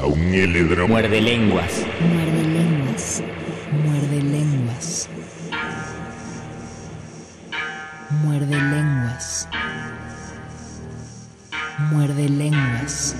Muerde lenguas. Muerde lenguas. Muerde lenguas. Muerde lenguas. Muerde lenguas.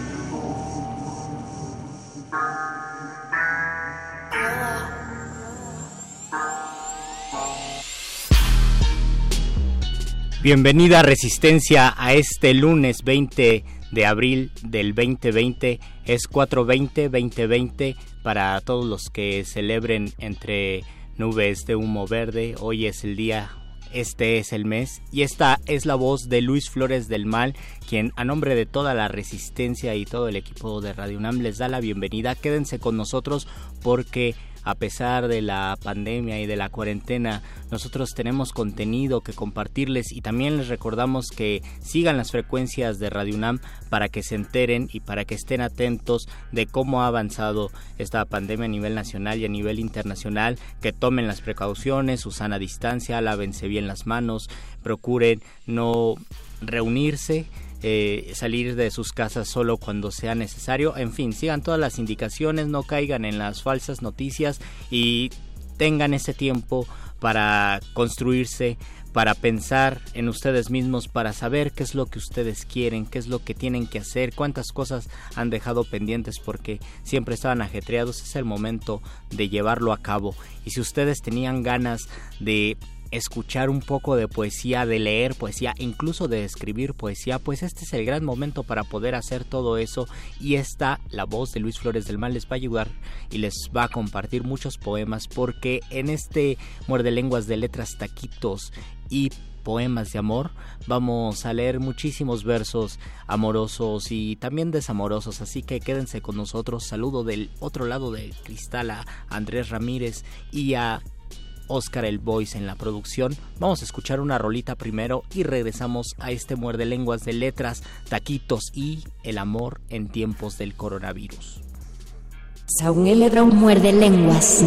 Bienvenida Resistencia a este lunes 20 de abril del 2020. Es 420-2020 para todos los que celebren entre nubes de humo verde. Hoy es el día, este es el mes y esta es la voz de Luis Flores del Mal, quien a nombre de toda la resistencia y todo el equipo de Radio UNAM les da la bienvenida. Quédense con nosotros porque a pesar de la pandemia y de la cuarentena, nosotros tenemos contenido que compartirles y también les recordamos que sigan las frecuencias de Radio UNAM para que se enteren y para que estén atentos de cómo ha avanzado esta pandemia a nivel nacional y a nivel internacional, que tomen las precauciones, usan a distancia, lávense bien las manos, procuren no reunirse eh, salir de sus casas solo cuando sea necesario. En fin, sigan todas las indicaciones, no caigan en las falsas noticias y tengan ese tiempo para construirse, para pensar en ustedes mismos, para saber qué es lo que ustedes quieren, qué es lo que tienen que hacer, cuántas cosas han dejado pendientes porque siempre estaban ajetreados, es el momento de llevarlo a cabo. Y si ustedes tenían ganas de escuchar un poco de poesía, de leer poesía, incluso de escribir poesía, pues este es el gran momento para poder hacer todo eso y esta, la voz de Luis Flores del Mal les va a ayudar y les va a compartir muchos poemas porque en este muerde lenguas de letras, taquitos y poemas de amor. Vamos a leer muchísimos versos amorosos y también desamorosos, así que quédense con nosotros. Saludo del otro lado de cristal a Andrés Ramírez y a Oscar el Voice en la producción. Vamos a escuchar una rolita primero y regresamos a este muerde lenguas de letras, taquitos y el amor en tiempos del coronavirus. muerde lenguas.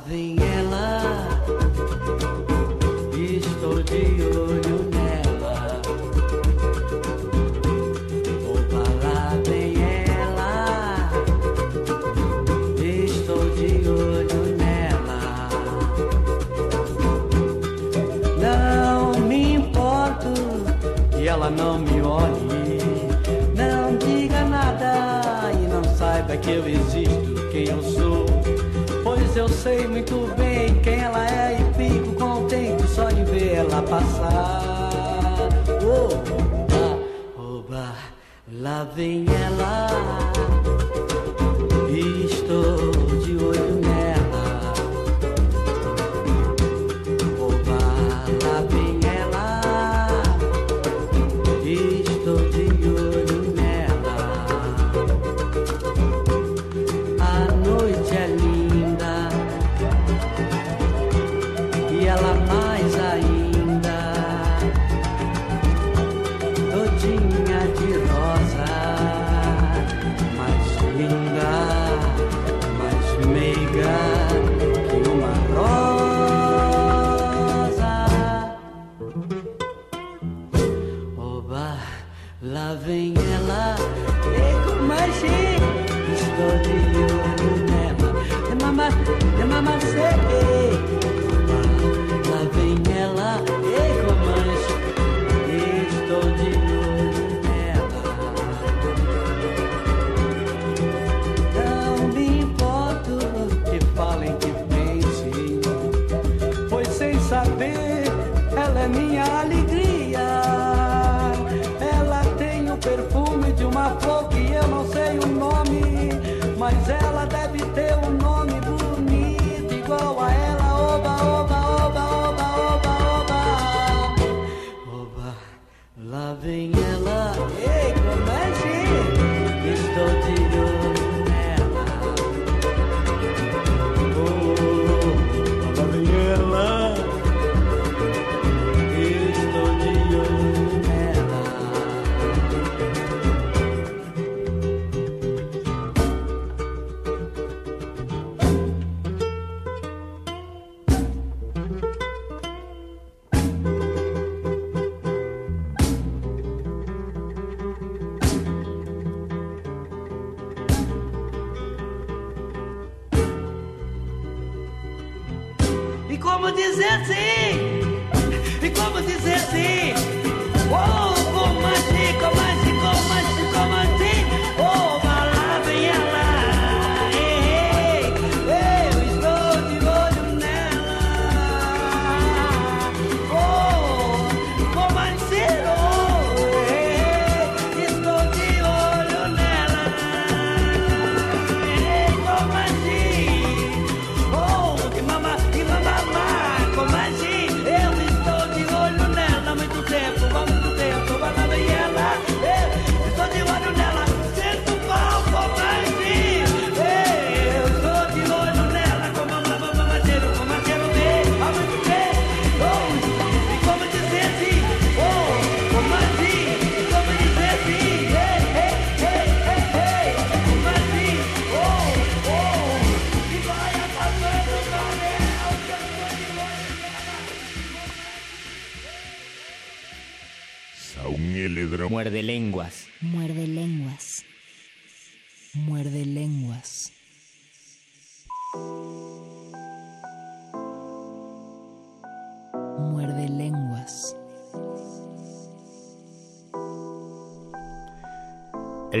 Vem ela, estou de olho nela. Opa, lá vem ela, estou de olho nela. Não me importo que ela não me olhe, não diga nada e não saiba que eu existo, quem eu sou. Eu sei muito bem quem ela é e fico contente só de ver ela passar. Oba, oba, lá vem ela. Estou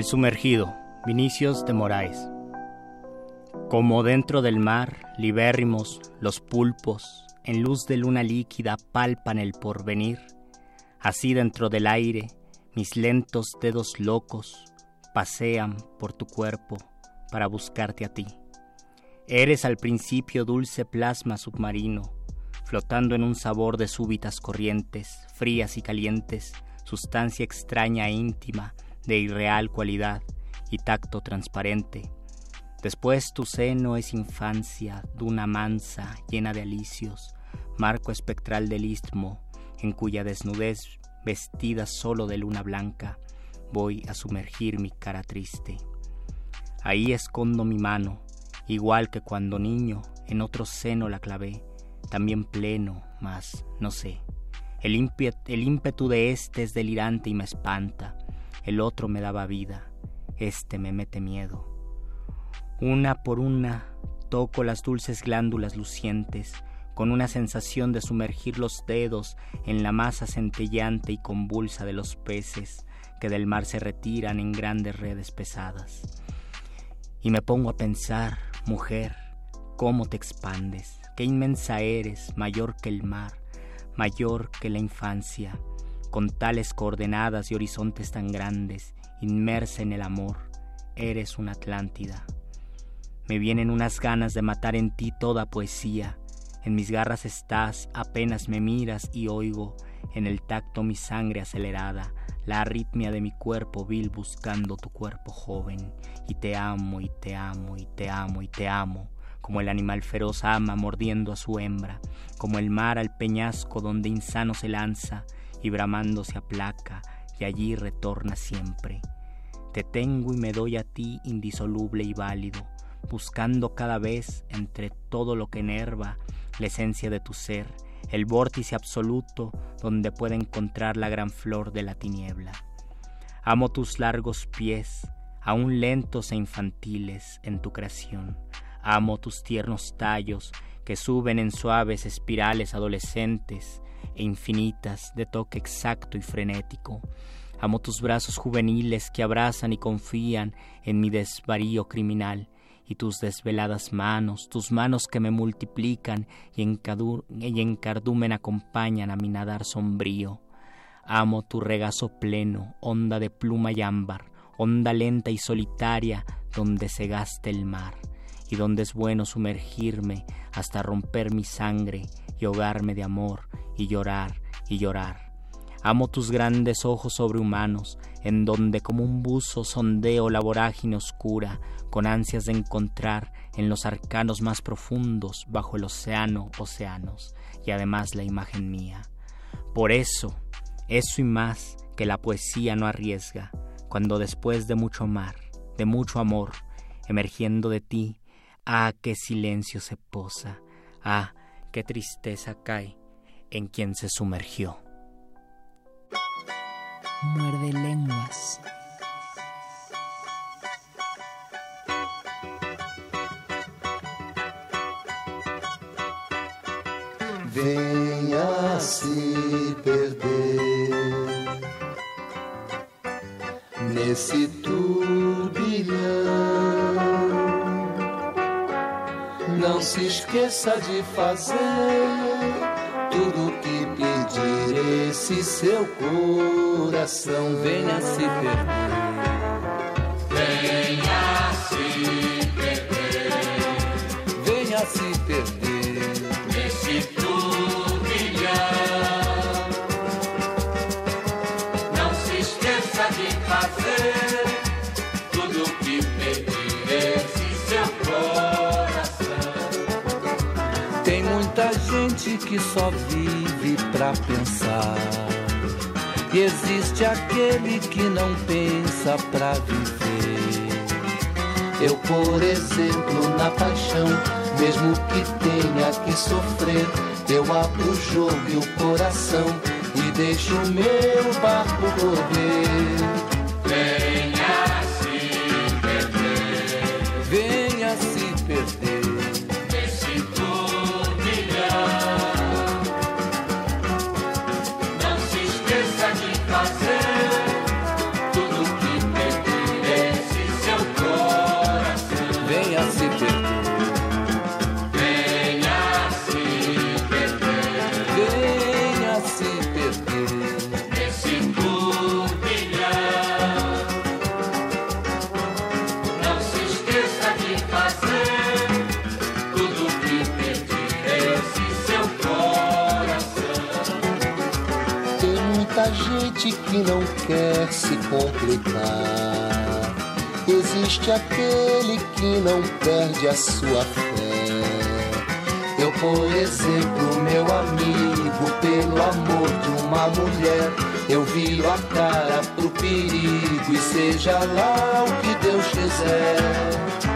El sumergido, Vinicius de Moraes. Como dentro del mar, libérrimos, los pulpos, en luz de luna líquida palpan el porvenir, así dentro del aire, mis lentos dedos locos pasean por tu cuerpo para buscarte a ti. Eres al principio dulce plasma submarino, flotando en un sabor de súbitas corrientes, frías y calientes, sustancia extraña e íntima, de irreal cualidad y tacto transparente. Después tu seno es infancia, duna mansa, llena de alicios, marco espectral del istmo, en cuya desnudez, vestida solo de luna blanca, voy a sumergir mi cara triste. Ahí escondo mi mano, igual que cuando niño en otro seno la clavé, también pleno, mas no sé. El, ímpet- el ímpetu de este es delirante y me espanta, el otro me daba vida, este me mete miedo. Una por una toco las dulces glándulas lucientes, con una sensación de sumergir los dedos en la masa centellante y convulsa de los peces que del mar se retiran en grandes redes pesadas. Y me pongo a pensar, mujer, cómo te expandes, qué inmensa eres, mayor que el mar, mayor que la infancia, con tales coordenadas y horizontes tan grandes, inmersa en el amor, eres una Atlántida. Me vienen unas ganas de matar en ti toda poesía, en mis garras estás, apenas me miras y oigo, en el tacto mi sangre acelerada, la arritmia de mi cuerpo vil buscando tu cuerpo joven, y te amo y te amo y te amo y te amo, como el animal feroz ama mordiendo a su hembra, como el mar al peñasco donde insano se lanza y bramando se aplaca y allí retorna siempre. Te tengo y me doy a ti indisoluble y válido, buscando cada vez entre todo lo que enerva la esencia de tu ser, el vórtice absoluto donde puede encontrar la gran flor de la tiniebla. Amo tus largos pies, aún lentos e infantiles en tu creación. Amo tus tiernos tallos que suben en suaves espirales adolescentes e infinitas de toque exacto y frenético. Amo tus brazos juveniles que abrazan y confían en mi desvarío criminal y tus desveladas manos, tus manos que me multiplican y en, y en cardumen acompañan a mi nadar sombrío. Amo tu regazo pleno, onda de pluma y ámbar, onda lenta y solitaria donde se gasta el mar y donde es bueno sumergirme hasta romper mi sangre y ahogarme de amor y llorar y llorar. Amo tus grandes ojos sobrehumanos, en donde como un buzo sondeo la vorágine oscura, con ansias de encontrar en los arcanos más profundos bajo el océano océanos, y además la imagen mía. Por eso, eso y más que la poesía no arriesga, cuando después de mucho mar, de mucho amor, emergiendo de ti, ah, qué silencio se posa, ah, qué tristeza cae en quien se sumergió. Muerde lenguas. Venha se perder nesse turbilhão. Não se esqueça de fazer tudo que pedir esse seu coração venha se perder. Que só vive pra pensar. E existe aquele que não pensa pra viver. Eu, por exemplo, na paixão, mesmo que tenha que sofrer, eu abro o jogo e o coração e deixo o meu barco correr. Que não quer se complicar. Existe aquele que não perde a sua fé. Eu, por exemplo, meu amigo, pelo amor de uma mulher, eu viro a cara pro perigo e seja lá o que Deus quiser.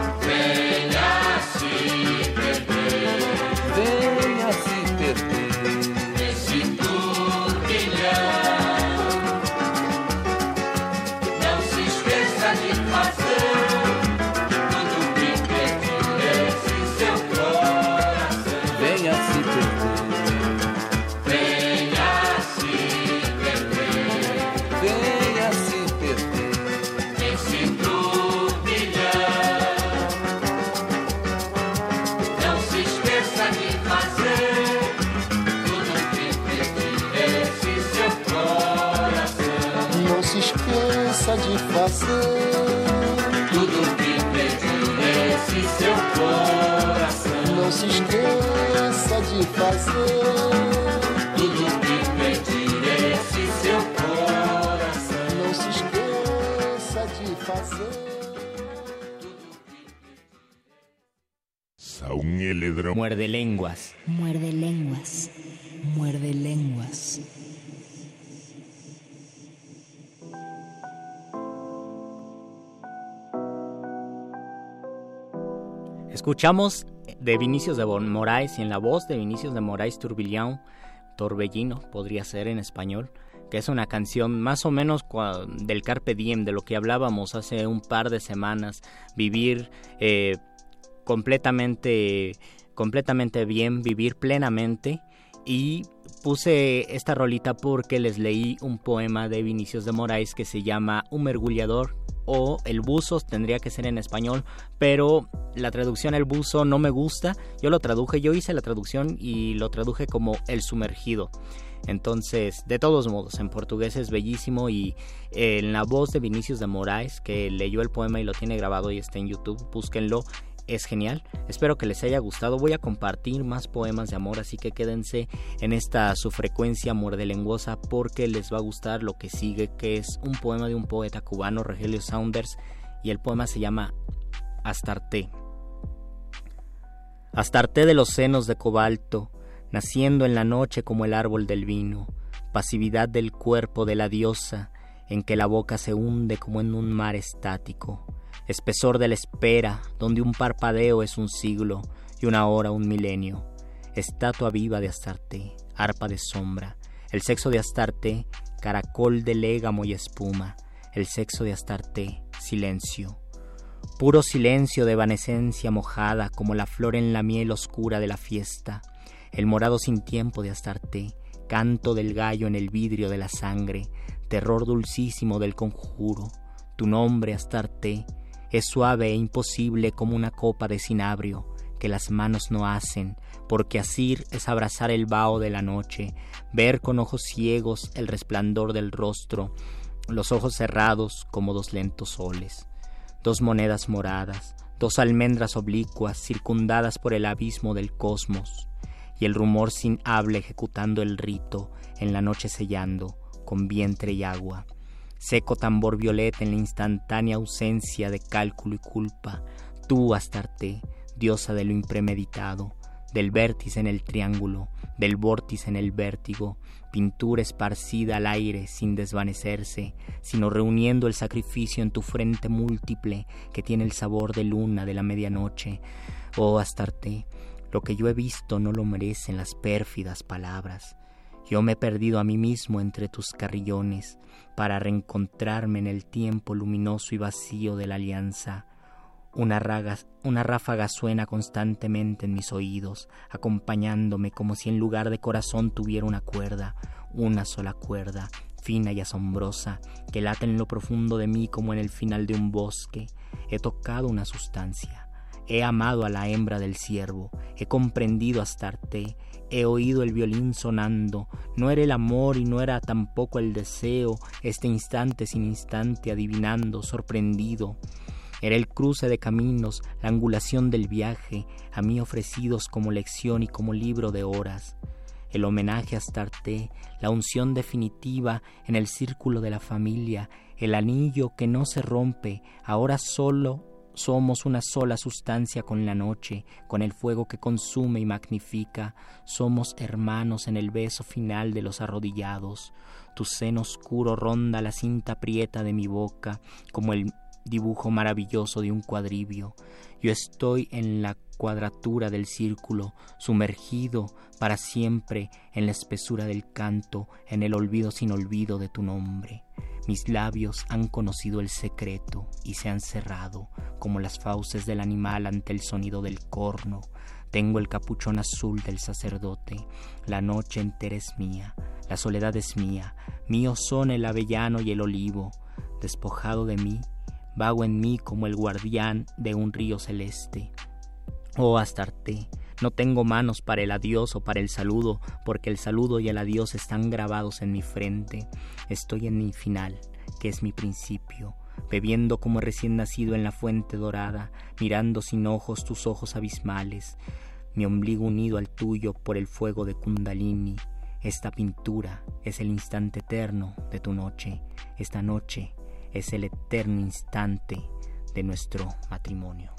Fazer. Tudo que pedir esse seu coração. Não se esqueça de fazer. Muerde lenguas. Muerde lenguas. Muerde lenguas. Escuchamos de Vinicius de Moraes y en la voz de Vinicius de Moraes Turbillón, Torbellino, podría ser en español, que es una canción más o menos del Carpe Diem, de lo que hablábamos hace un par de semanas, vivir eh, completamente, completamente bien, vivir plenamente y puse esta rolita porque les leí un poema de Vinicius de Moraes que se llama Un mergullador o El buzo, tendría que ser en español, pero la traducción El buzo no me gusta. Yo lo traduje, yo hice la traducción y lo traduje como El sumergido. Entonces, de todos modos, en portugués es bellísimo y en la voz de Vinicius de Moraes, que leyó el poema y lo tiene grabado y está en YouTube, búsquenlo es genial. Espero que les haya gustado. Voy a compartir más poemas de amor, así que quédense en esta su frecuencia lenguosa porque les va a gustar lo que sigue, que es un poema de un poeta cubano, Rogelio Saunders, y el poema se llama Astarte. Astarte de los senos de cobalto, naciendo en la noche como el árbol del vino, pasividad del cuerpo de la diosa, en que la boca se hunde como en un mar estático espesor de la espera, donde un parpadeo es un siglo y una hora un milenio, estatua viva de Astarte, arpa de sombra, el sexo de Astarte, caracol de légamo y espuma, el sexo de Astarte, silencio, puro silencio de evanescencia mojada como la flor en la miel oscura de la fiesta, el morado sin tiempo de Astarte, canto del gallo en el vidrio de la sangre, terror dulcísimo del conjuro, tu nombre Astarte, es suave e imposible como una copa de cinabrio que las manos no hacen, porque asir es abrazar el vaho de la noche, ver con ojos ciegos el resplandor del rostro, los ojos cerrados como dos lentos soles, dos monedas moradas, dos almendras oblicuas circundadas por el abismo del cosmos, y el rumor sin habla ejecutando el rito en la noche sellando con vientre y agua seco tambor violeta en la instantánea ausencia de cálculo y culpa, tú Astarte, diosa de lo impremeditado, del vértice en el triángulo, del vórtice en el vértigo, pintura esparcida al aire sin desvanecerse, sino reuniendo el sacrificio en tu frente múltiple que tiene el sabor de luna de la medianoche. Oh Astarte, lo que yo he visto no lo merecen las pérfidas palabras. Yo me he perdido a mí mismo entre tus carrillones para reencontrarme en el tiempo luminoso y vacío de la alianza. Una, una ráfaga suena constantemente en mis oídos, acompañándome como si en lugar de corazón tuviera una cuerda, una sola cuerda, fina y asombrosa, que late en lo profundo de mí como en el final de un bosque. He tocado una sustancia, he amado a la hembra del ciervo, he comprendido a Astarte, He oído el violín sonando, no era el amor y no era tampoco el deseo, este instante sin instante adivinando, sorprendido. Era el cruce de caminos, la angulación del viaje, a mí ofrecidos como lección y como libro de horas. El homenaje a Astarte, la unción definitiva en el círculo de la familia, el anillo que no se rompe, ahora solo somos una sola sustancia con la noche, con el fuego que consume y magnifica. Somos hermanos en el beso final de los arrodillados. Tu seno oscuro ronda la cinta prieta de mi boca, como el dibujo maravilloso de un cuadribio. Yo estoy en la cuadratura del círculo, sumergido para siempre en la espesura del canto, en el olvido sin olvido de tu nombre. Mis labios han conocido el secreto y se han cerrado como las fauces del animal ante el sonido del corno. Tengo el capuchón azul del sacerdote. La noche entera es mía, la soledad es mía. Míos son el avellano y el olivo. Despojado de mí, vago en mí como el guardián de un río celeste. Oh Astarte, no tengo manos para el adiós o para el saludo, porque el saludo y el adiós están grabados en mi frente. Estoy en mi final, que es mi principio, bebiendo como recién nacido en la fuente dorada, mirando sin ojos tus ojos abismales, mi ombligo unido al tuyo por el fuego de Kundalini. Esta pintura es el instante eterno de tu noche. Esta noche es el eterno instante de nuestro matrimonio.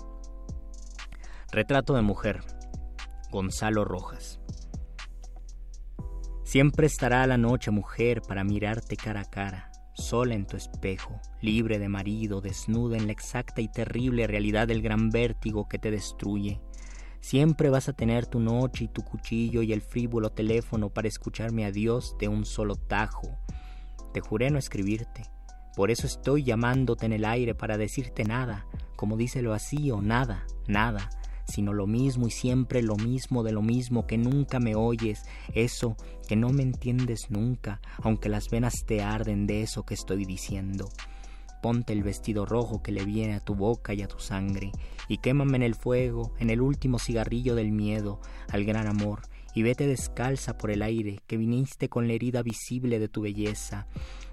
Retrato de mujer Gonzalo Rojas. Siempre estará la noche, mujer, para mirarte cara a cara, sola en tu espejo, libre de marido, desnuda en la exacta y terrible realidad del gran vértigo que te destruye. Siempre vas a tener tu noche y tu cuchillo y el frívolo teléfono para escucharme a Dios de un solo tajo. Te juré no escribirte. Por eso estoy llamándote en el aire para decirte nada, como díselo así o nada, nada, sino lo mismo y siempre lo mismo de lo mismo, que nunca me oyes, eso, que no me entiendes nunca, aunque las venas te arden de eso que estoy diciendo. Ponte el vestido rojo que le viene a tu boca y a tu sangre, y quémame en el fuego, en el último cigarrillo del miedo, al gran amor, y vete descalza por el aire, que viniste con la herida visible de tu belleza,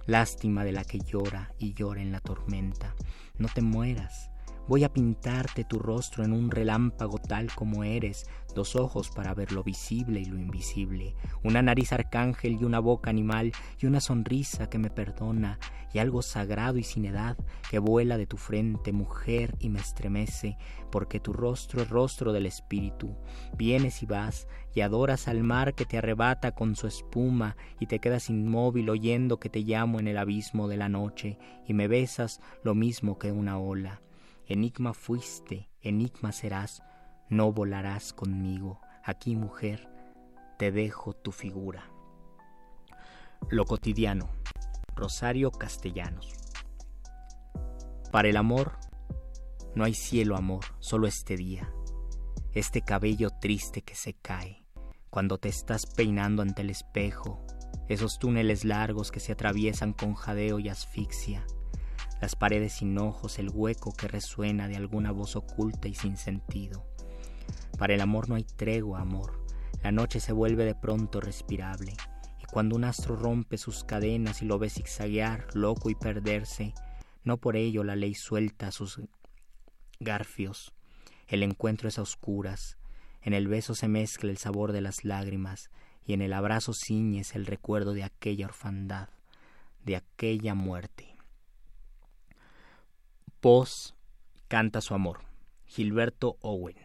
lástima de la que llora y llora en la tormenta. No te mueras, Voy a pintarte tu rostro en un relámpago tal como eres, dos ojos para ver lo visible y lo invisible, una nariz arcángel y una boca animal y una sonrisa que me perdona y algo sagrado y sin edad que vuela de tu frente, mujer, y me estremece, porque tu rostro es rostro del espíritu. Vienes y vas y adoras al mar que te arrebata con su espuma y te quedas inmóvil oyendo que te llamo en el abismo de la noche y me besas lo mismo que una ola. Enigma fuiste, enigma serás, no volarás conmigo. Aquí, mujer, te dejo tu figura. Lo cotidiano. Rosario Castellanos. Para el amor, no hay cielo amor, solo este día. Este cabello triste que se cae cuando te estás peinando ante el espejo, esos túneles largos que se atraviesan con jadeo y asfixia, las paredes sin ojos, el hueco que resuena de alguna voz oculta y sin sentido. Para el amor no hay tregua, amor. La noche se vuelve de pronto respirable, y cuando un astro rompe sus cadenas y lo ve zigzaguear, loco y perderse, no por ello la ley suelta sus garfios. El encuentro es a oscuras, en el beso se mezcla el sabor de las lágrimas, y en el abrazo ciñes el recuerdo de aquella orfandad, de aquella muerte. Voz canta su amor. Gilberto Owen.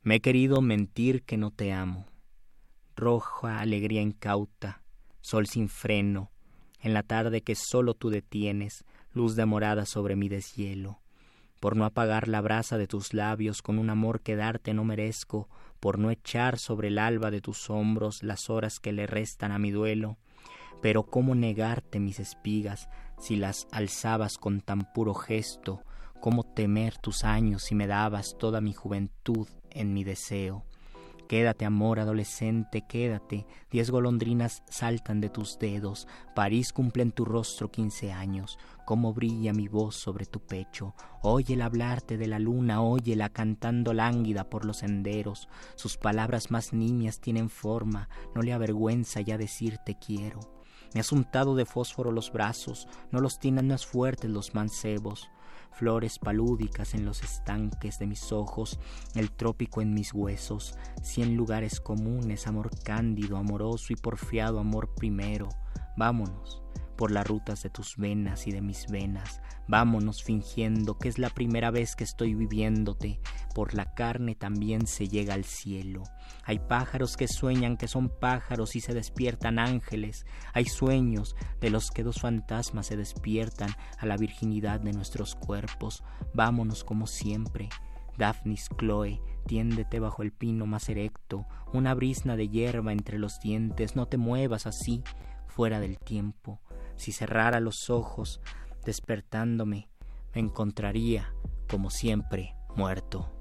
Me he querido mentir que no te amo. Roja alegría incauta, sol sin freno, en la tarde que solo tú detienes, luz de morada sobre mi deshielo. Por no apagar la brasa de tus labios con un amor que darte no merezco, por no echar sobre el alba de tus hombros las horas que le restan a mi duelo, pero cómo negarte mis espigas si las alzabas con tan puro gesto, cómo temer tus años si me dabas toda mi juventud en mi deseo. Quédate, amor adolescente, quédate. Diez golondrinas saltan de tus dedos. París cumple en tu rostro quince años. Cómo brilla mi voz sobre tu pecho. Óyela hablarte de la luna, óyela cantando lánguida por los senderos. Sus palabras más nimias tienen forma. No le avergüenza ya decirte quiero. Me has untado de fósforo los brazos, no los tienen más fuertes los mancebos. Flores palúdicas en los estanques de mis ojos, el trópico en mis huesos, cien lugares comunes, amor cándido, amoroso y porfiado amor primero. Vámonos, por las rutas de tus venas y de mis venas. Vámonos fingiendo que es la primera vez que estoy viviéndote. Por la carne también se llega al cielo. Hay pájaros que sueñan que son pájaros y se despiertan ángeles. Hay sueños de los que dos fantasmas se despiertan a la virginidad de nuestros cuerpos. Vámonos como siempre. Daphnis Chloe, tiéndete bajo el pino más erecto, una brisna de hierba entre los dientes, no te muevas así, fuera del tiempo si cerrara los ojos, despertándome, me encontraría, como siempre, muerto.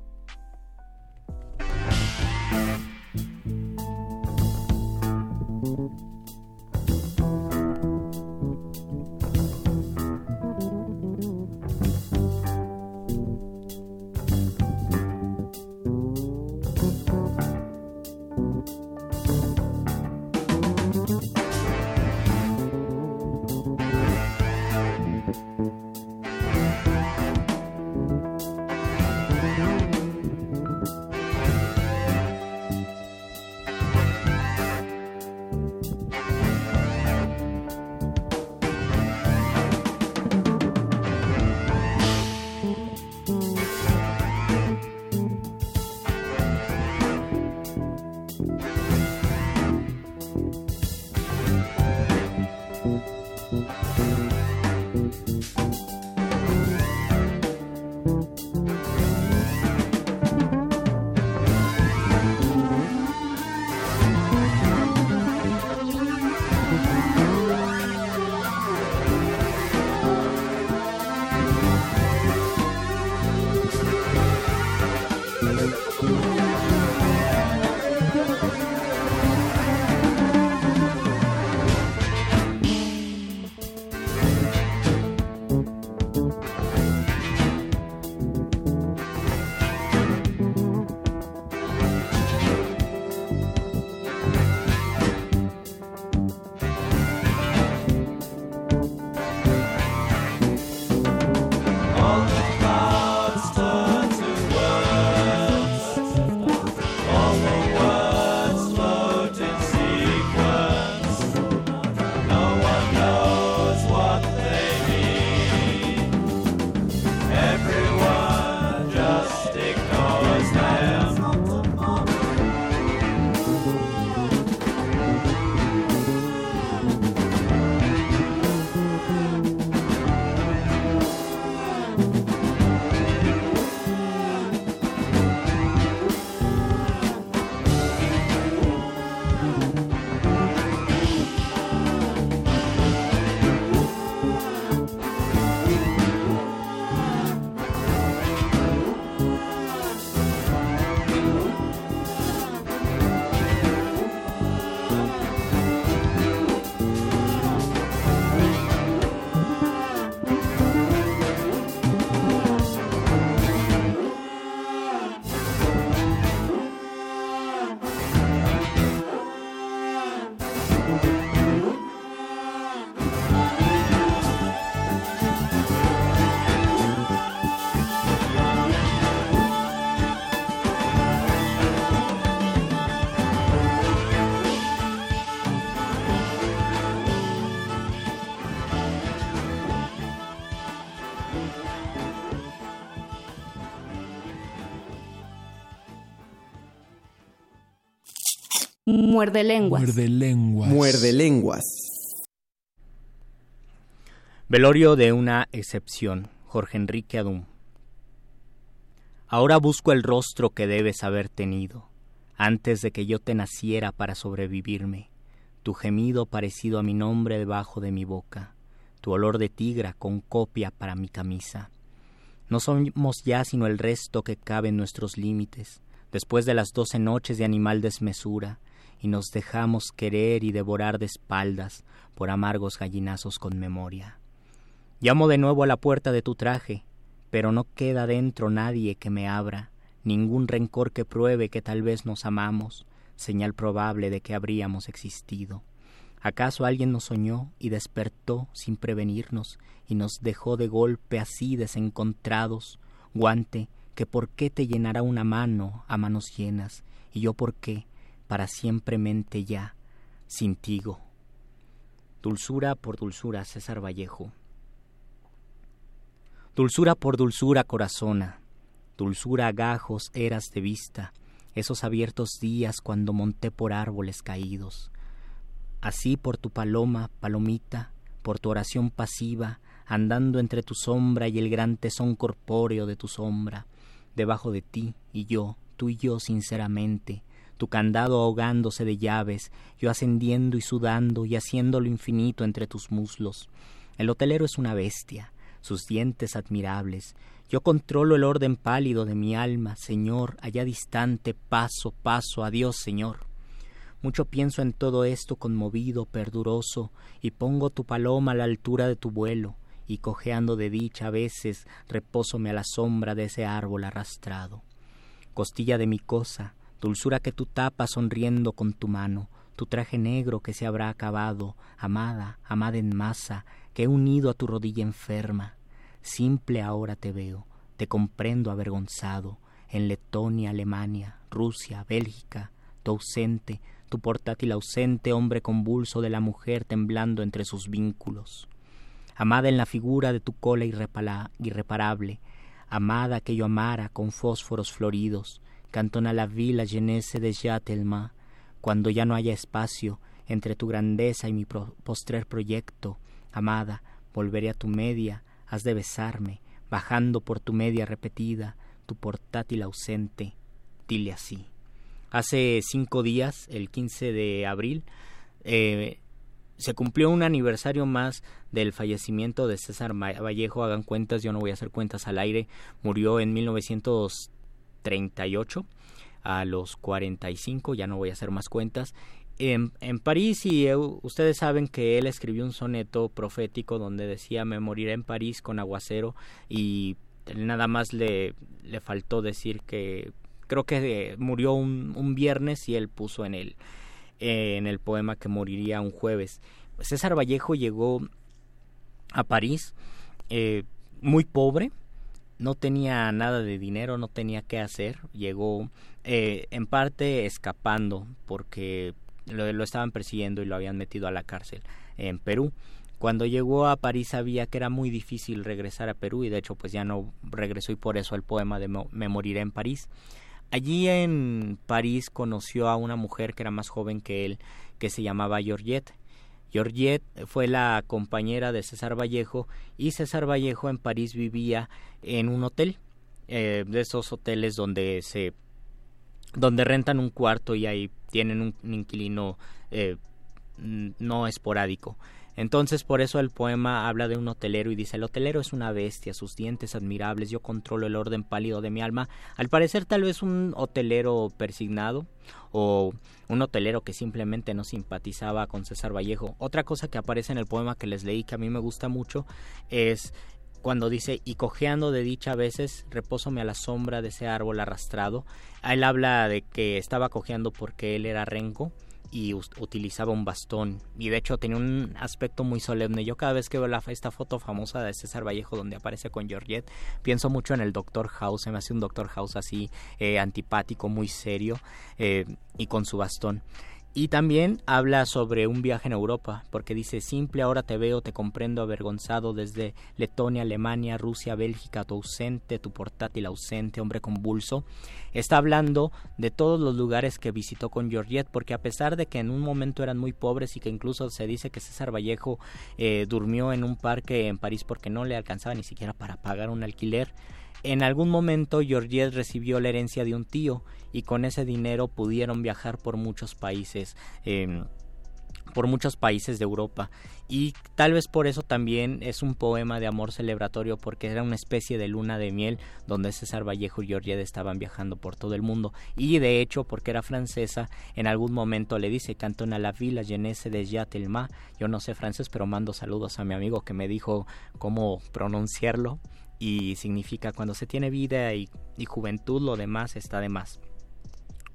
Muerde lenguas. Muerde lenguas. Muerde lenguas. Velorio de una excepción. Jorge Enrique Adum. Ahora busco el rostro que debes haber tenido, antes de que yo te naciera para sobrevivirme, tu gemido parecido a mi nombre debajo de mi boca, tu olor de tigra con copia para mi camisa. No somos ya sino el resto que cabe en nuestros límites, después de las doce noches de animal desmesura, y nos dejamos querer y devorar de espaldas por amargos gallinazos con memoria. Llamo de nuevo a la puerta de tu traje, pero no queda dentro nadie que me abra, ningún rencor que pruebe que tal vez nos amamos, señal probable de que habríamos existido. ¿Acaso alguien nos soñó y despertó sin prevenirnos y nos dejó de golpe así desencontrados? Guante, que por qué te llenará una mano a manos llenas, y yo por qué, para siempre mente ya, cintigo. Dulzura por dulzura, César Vallejo. Dulzura por dulzura corazona, dulzura gajos eras de vista, esos abiertos días cuando monté por árboles caídos. Así por tu paloma, palomita, por tu oración pasiva, andando entre tu sombra y el gran tesón corpóreo de tu sombra, debajo de ti y yo, tú y yo sinceramente, tu candado ahogándose de llaves, yo ascendiendo y sudando y haciendo lo infinito entre tus muslos. El hotelero es una bestia, sus dientes admirables. Yo controlo el orden pálido de mi alma, Señor, allá distante, paso, paso, adiós, Señor. Mucho pienso en todo esto conmovido, perduroso, y pongo tu paloma a la altura de tu vuelo, y cojeando de dicha a veces repósome a la sombra de ese árbol arrastrado. Costilla de mi cosa, dulzura que tú tapas sonriendo con tu mano, tu traje negro que se habrá acabado, amada, amada en masa, que he unido a tu rodilla enferma. Simple ahora te veo, te comprendo avergonzado, en Letonia, Alemania, Rusia, Bélgica, tu ausente, tu portátil ausente, hombre convulso de la mujer temblando entre sus vínculos. Amada en la figura de tu cola irreparable, amada que yo amara con fósforos floridos, cantona la vila jeunesse de Jatelma, cuando ya no haya espacio entre tu grandeza y mi postrer proyecto, amada, volveré a tu media, has de besarme, bajando por tu media repetida, tu portátil ausente, dile así. Hace cinco días, el 15 de abril, eh, se cumplió un aniversario más del fallecimiento de César Vallejo. Hagan cuentas, yo no voy a hacer cuentas al aire. Murió en 1938 a los 45, ya no voy a hacer más cuentas en, París y ustedes saben que él escribió un soneto profético donde decía me moriré en París con aguacero y nada más le, le faltó decir que creo que murió un, un viernes y él puso en el, en el poema que moriría un jueves. César Vallejo llegó a París eh, muy pobre, no tenía nada de dinero, no tenía qué hacer, llegó eh, en parte escapando porque lo, estaban persiguiendo y lo habían metido a la cárcel en Perú. Cuando llegó a París sabía que era muy difícil regresar a Perú y de hecho pues ya no regresó y por eso el poema de Me moriré en París. Allí en París conoció a una mujer que era más joven que él, que se llamaba Georgette. Georgette fue la compañera de César Vallejo y César Vallejo en París vivía en un hotel, eh, de esos hoteles donde se donde rentan un cuarto y ahí tienen un, inquilino eh, no esporádico. Entonces por eso el poema habla de un hotelero y dice el hotelero es una bestia, sus dientes admirables, yo controlo el orden pálido de mi alma. Al parecer tal vez un hotelero persignado o un hotelero que simplemente no simpatizaba con César Vallejo. Otra cosa que aparece en el poema que les leí que a mí me gusta mucho es cuando dice, y cojeando de dicha a veces, repósome a la sombra de ese árbol arrastrado. Él habla de que estaba cojeando porque él era rengo y utilizaba un bastón y de hecho tenía un aspecto muy solemne. Yo cada vez que veo la, esta foto famosa de César Vallejo donde aparece con Georgette, pienso mucho en el Doctor House, se me hace un Doctor House así eh, antipático, muy serio eh, y con su bastón. Y también habla sobre un viaje en Europa, porque dice, simple ahora te veo, te comprendo avergonzado desde Letonia, Alemania, Rusia, Bélgica, tu ausente, tu portátil ausente, hombre convulso. Está hablando de todos los lugares que visitó con Georgette, porque a pesar de que en un momento eran muy pobres y que incluso se dice que César Vallejo eh, durmió en un parque en París porque no le alcanzaba ni siquiera para pagar un alquiler, en algún momento Georgette recibió la herencia de un tío y con ese dinero pudieron viajar por muchos países. Eh, por muchos países de Europa. Y tal vez por eso también es un poema de amor celebratorio porque era una especie de luna de miel donde César Vallejo y Georgette estaban viajando por todo el mundo. Y de hecho porque era francesa en algún momento le dice canton a la villa jeunesse de Jatelma yo no sé francés pero mando saludos a mi amigo que me dijo cómo pronunciarlo y significa cuando se tiene vida y, y juventud lo demás está de más.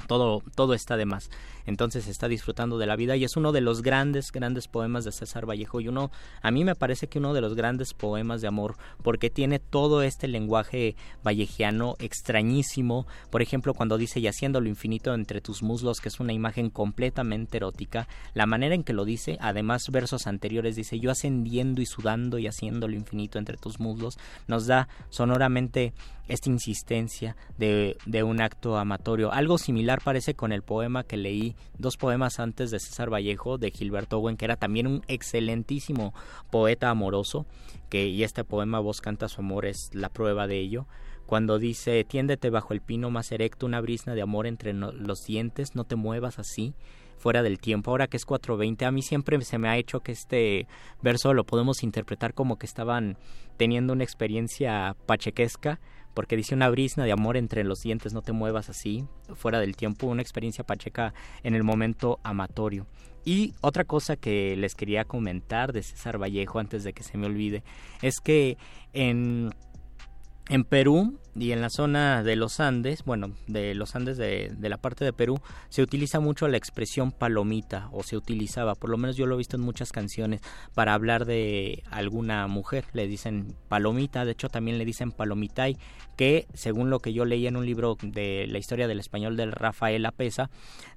Todo, todo está de más entonces está disfrutando de la vida y es uno de los grandes, grandes poemas de César Vallejo y uno, a mí me parece que uno de los grandes poemas de amor porque tiene todo este lenguaje vallejiano extrañísimo, por ejemplo cuando dice y haciendo lo infinito entre tus muslos, que es una imagen completamente erótica, la manera en que lo dice, además versos anteriores dice yo ascendiendo y sudando y haciendo lo infinito entre tus muslos, nos da sonoramente esta insistencia de, de un acto amatorio. Algo similar parece con el poema que leí dos poemas antes de César Vallejo, de Gilberto Owen, que era también un excelentísimo poeta amoroso, que, y este poema Vos canta su amor es la prueba de ello. Cuando dice, tiéndete bajo el pino más erecto, una brisna de amor entre los dientes, no te muevas así, fuera del tiempo. Ahora que es 420, a mí siempre se me ha hecho que este verso lo podemos interpretar como que estaban teniendo una experiencia pachequesca porque dice una brisna de amor entre los dientes, no te muevas así, fuera del tiempo, una experiencia pacheca en el momento amatorio. Y otra cosa que les quería comentar de César Vallejo antes de que se me olvide, es que en en Perú y en la zona de los Andes, bueno, de los Andes de, la parte de Perú, se utiliza mucho la expresión palomita, o se utilizaba, por lo menos yo lo he visto en muchas canciones, para hablar de alguna mujer, le dicen palomita, de hecho también le dicen palomitay, que según lo que yo leí en un libro de la historia del español de Rafael Apesa,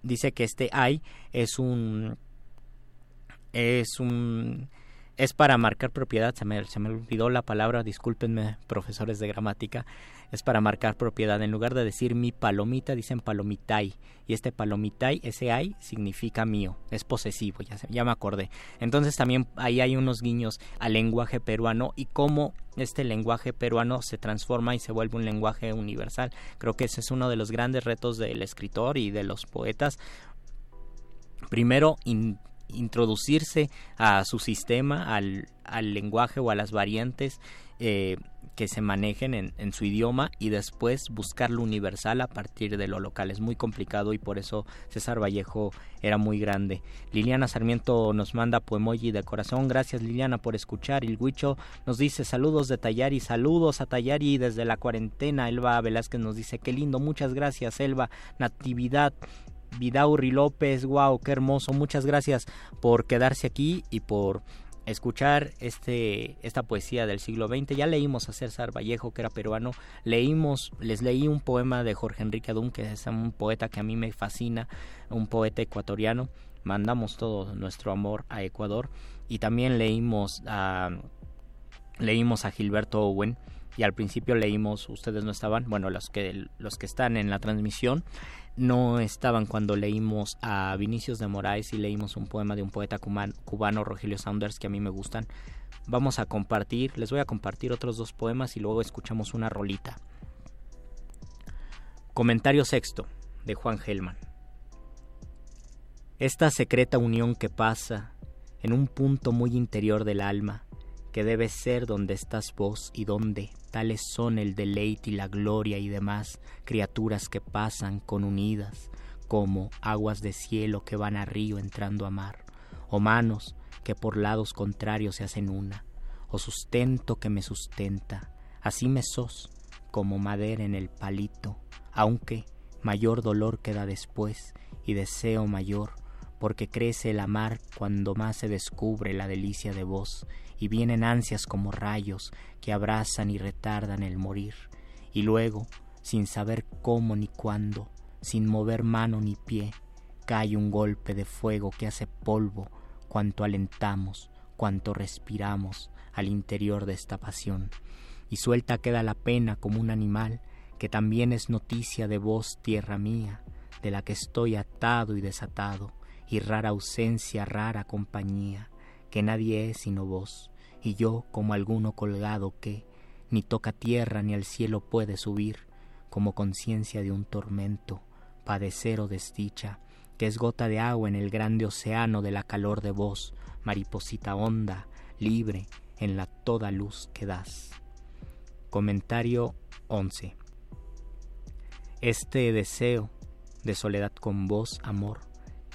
dice que este ay es un... es un es para marcar propiedad, se me, se me olvidó la palabra, discúlpenme profesores de gramática, es para marcar propiedad. En lugar de decir mi palomita, dicen palomitai. Y este palomitai, ese ay, significa mío, es posesivo, ya, ya me acordé. Entonces también ahí hay unos guiños al lenguaje peruano y cómo este lenguaje peruano se transforma y se vuelve un lenguaje universal. Creo que ese es uno de los grandes retos del escritor y de los poetas. Primero, introducirse a su sistema, al, al, lenguaje o a las variantes eh, que se manejen en, su idioma y después buscar lo universal a partir de lo local. Es muy complicado y por eso César Vallejo era muy grande. Liliana Sarmiento nos manda poemoji de corazón. Gracias Liliana por escuchar. El Huicho nos dice saludos de Tayari, saludos a Tayari desde la cuarentena. Elba Velázquez nos dice qué lindo, muchas gracias Elba. Natividad Vidaurri López, wow, qué hermoso. Muchas gracias por quedarse aquí y por escuchar este, esta poesía del siglo XX. Ya leímos a César Vallejo, que era peruano. Leímos, les leí un poema de Jorge Enrique Adún, que es un poeta que a mí me fascina, un poeta ecuatoriano. Mandamos todo nuestro amor a Ecuador. Y también leímos a, leímos a Gilberto Owen. Y al principio leímos, ustedes no estaban, bueno, los que, los que están en la transmisión, no estaban cuando leímos a Vinicius de Moraes y leímos un poema de un poeta cubano, Rogelio Saunders, que a mí me gustan. Vamos a compartir, les voy a compartir otros dos poemas y luego escuchamos una rolita. Comentario sexto, de Juan Gelman. Esta secreta unión que pasa en un punto muy interior del alma, que debe ser donde estás vos y donde tales son el deleite y la gloria y demás criaturas que pasan con unidas, como aguas de cielo que van a río entrando a mar, o manos que por lados contrarios se hacen una, o sustento que me sustenta, así me sos, como madera en el palito, aunque mayor dolor queda después y deseo mayor, porque crece el amar cuando más se descubre la delicia de vos y vienen ansias como rayos que abrazan y retardan el morir, y luego, sin saber cómo ni cuándo, sin mover mano ni pie, cae un golpe de fuego que hace polvo cuanto alentamos, cuanto respiramos al interior de esta pasión. Y suelta queda la pena como un animal que también es noticia de vos, tierra mía, de la que estoy atado y desatado, y rara ausencia, rara compañía, que nadie es sino vos, y yo como alguno colgado que ni toca tierra ni al cielo puede subir, como conciencia de un tormento, padecer o desdicha, que es gota de agua en el grande océano de la calor de vos, mariposita honda, libre en la toda luz que das. Comentario 11. Este deseo de soledad con vos, amor,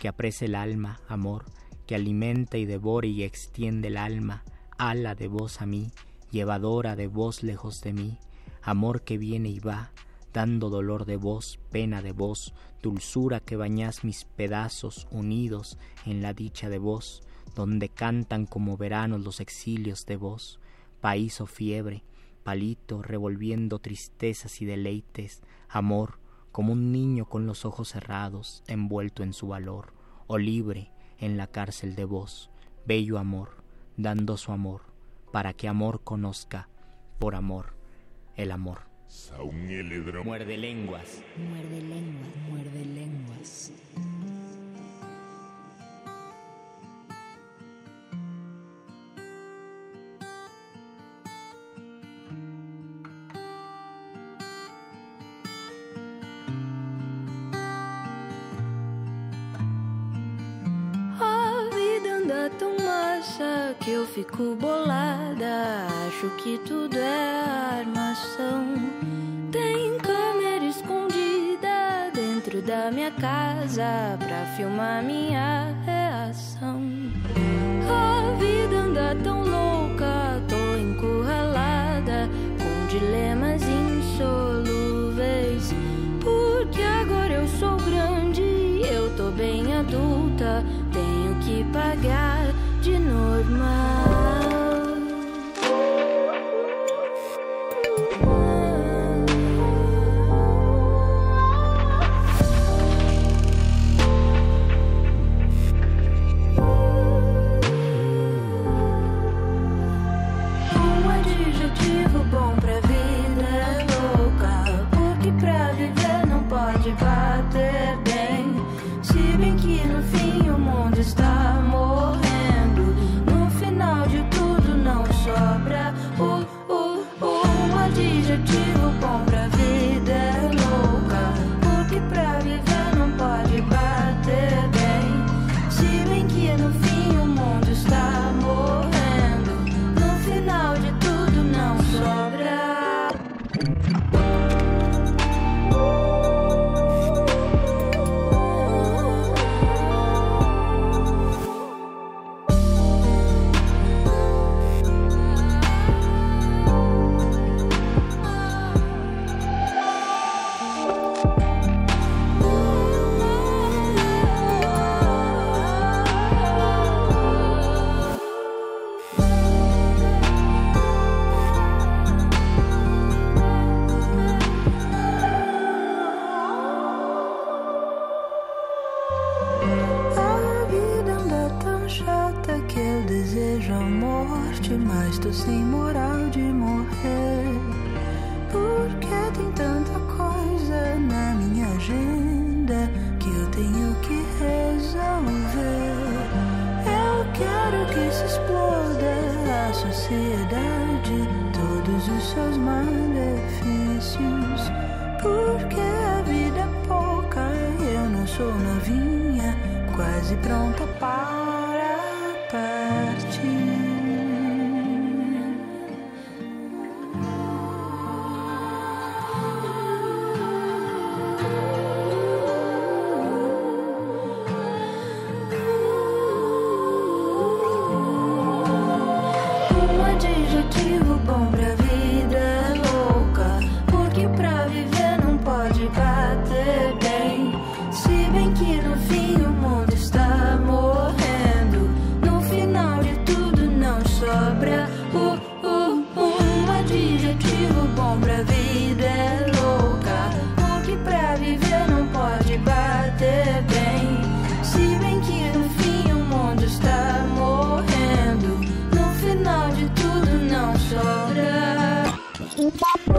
que aprece el alma, amor, que alimenta y devora y extiende el alma, ala de vos a mí, llevadora de vos lejos de mí, amor que viene y va, dando dolor de vos, pena de vos, dulzura que bañás mis pedazos unidos en la dicha de vos, donde cantan como veranos los exilios de vos, país o fiebre, palito revolviendo tristezas y deleites, amor, como un niño con los ojos cerrados, envuelto en su valor, o libre en la cárcel de vos, bello amor, dando su amor, para que amor conozca, por amor, el amor. Muerde lenguas. Muerde lenguas, muerde lenguas. Fico bolada. Acho que tudo é armação. Tem câmera escondida dentro da minha casa pra filmar minha reação. A vida anda tão louca, tô encurralada com insolúveis.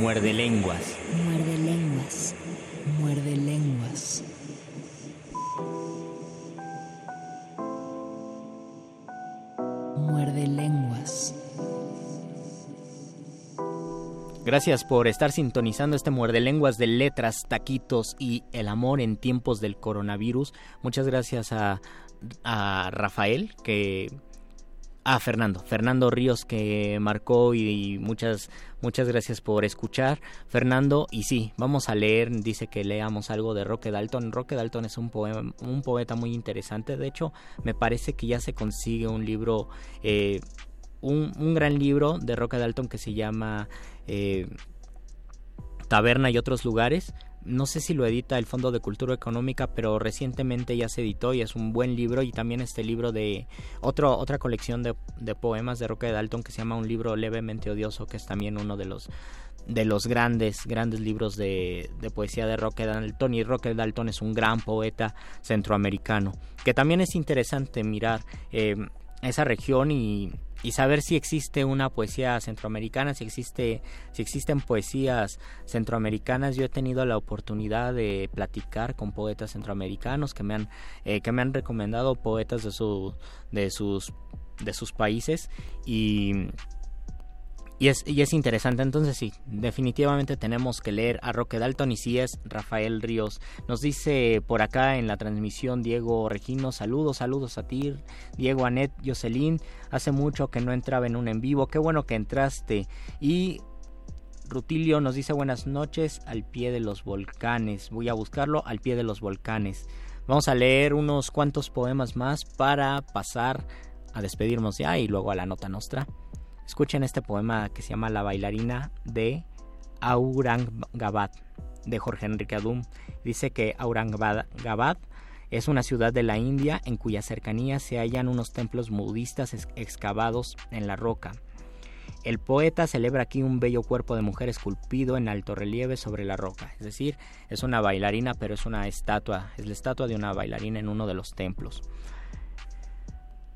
Muerde lenguas. Muerde lenguas. Muerde lenguas. Muerde lenguas. Muerde lenguas. Gracias por estar sintonizando este muerde lenguas de letras, taquitos y el amor en tiempos del coronavirus. Muchas gracias a, a Rafael que a Fernando, Fernando Ríos que marcó y, muchas muchas gracias por escuchar, Fernando. Y sí, vamos a leer, dice que leamos algo de Roque Dalton. Roque Dalton es un poema, un poeta muy interesante. De hecho, me parece que ya se consigue un libro, eh, un, un, gran libro de Roque Dalton que se llama eh, Taberna y otros lugares. No sé si lo edita el Fondo de Cultura Económica, pero recientemente ya se editó y es un buen libro. Y también este libro de otro, otra colección de, poemas de Roque Dalton que se llama Un libro levemente odioso, que es también uno de los de los grandes, grandes libros de, de, poesía de Roque Dalton y Roque Dalton es un gran poeta centroamericano que también es interesante mirar eh, esa región y, y, saber si existe una poesía centroamericana, si existe, si existen poesías centroamericanas. Yo he tenido la oportunidad de platicar con poetas centroamericanos que me han, eh, que me han recomendado poetas de su, de sus, de sus países y y es, y es interesante, entonces sí, definitivamente tenemos que leer a Roque Dalton y si es Rafael Ríos. Nos dice por acá en la transmisión Diego Regino, saludos, saludos a ti, Diego Anet, Jocelyn, hace mucho que no entraba en un en vivo, qué bueno que entraste. Y Rutilio nos dice buenas noches al pie de los volcanes, voy a buscarlo al pie de los volcanes. Vamos a leer unos cuantos poemas más para pasar a despedirnos ya y luego a la nota nostra. Escuchen este poema que se llama La bailarina de Aurangabad de Jorge Enrique Adum. Dice que Aurangabad es una ciudad de la India en cuya cercanía se hallan unos templos budistas excavados en la roca. El poeta celebra aquí un bello cuerpo de mujer esculpido en alto relieve sobre la roca, es decir, es una bailarina, pero es una estatua, es la estatua de una bailarina en uno de los templos.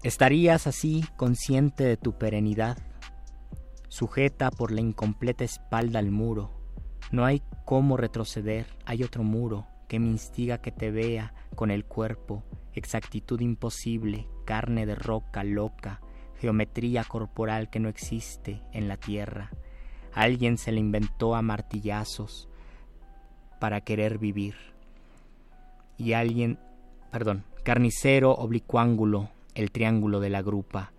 Estarías así consciente de tu perenidad, sujeta por la incompleta espalda al muro. No hay cómo retroceder, hay otro muro que me instiga que te vea con el cuerpo, exactitud imposible, carne de roca loca, geometría corporal que no existe en la tierra. Alguien se le inventó a martillazos para querer vivir. Y alguien, perdón, carnicero oblicuángulo, el triángulo de la grupa,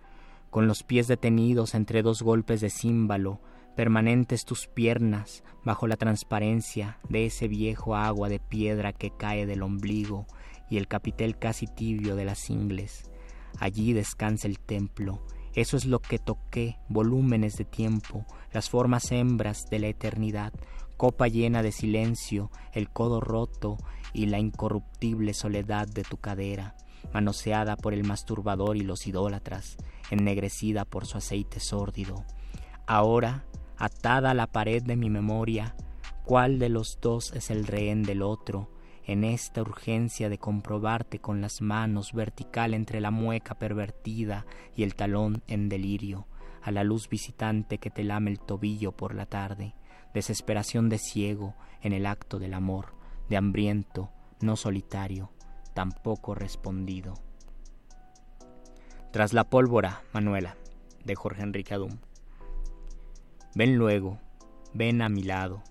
con los pies detenidos entre dos golpes de címbalo, permanentes tus piernas bajo la transparencia de ese viejo agua de piedra que cae del ombligo y el capitel casi tibio de las ingles. Allí descansa el templo, eso es lo que toqué, volúmenes de tiempo, las formas hembras de la eternidad, copa llena de silencio, el codo roto y la incorruptible soledad de tu cadera, manoseada por el masturbador y los idólatras, ennegrecida por su aceite sórdido. Ahora, atada a la pared de mi memoria, ¿cuál de los dos es el rehén del otro? En esta urgencia de comprobarte con las manos vertical entre la mueca pervertida y el talón en delirio, a la luz visitante que te lame el tobillo por la tarde, desesperación de ciego en el acto del amor, de hambriento, no solitario, tampoco respondido. Tras la pólvora, Manuela, de Jorge Enrique Adum. Ven luego, ven a mi lado,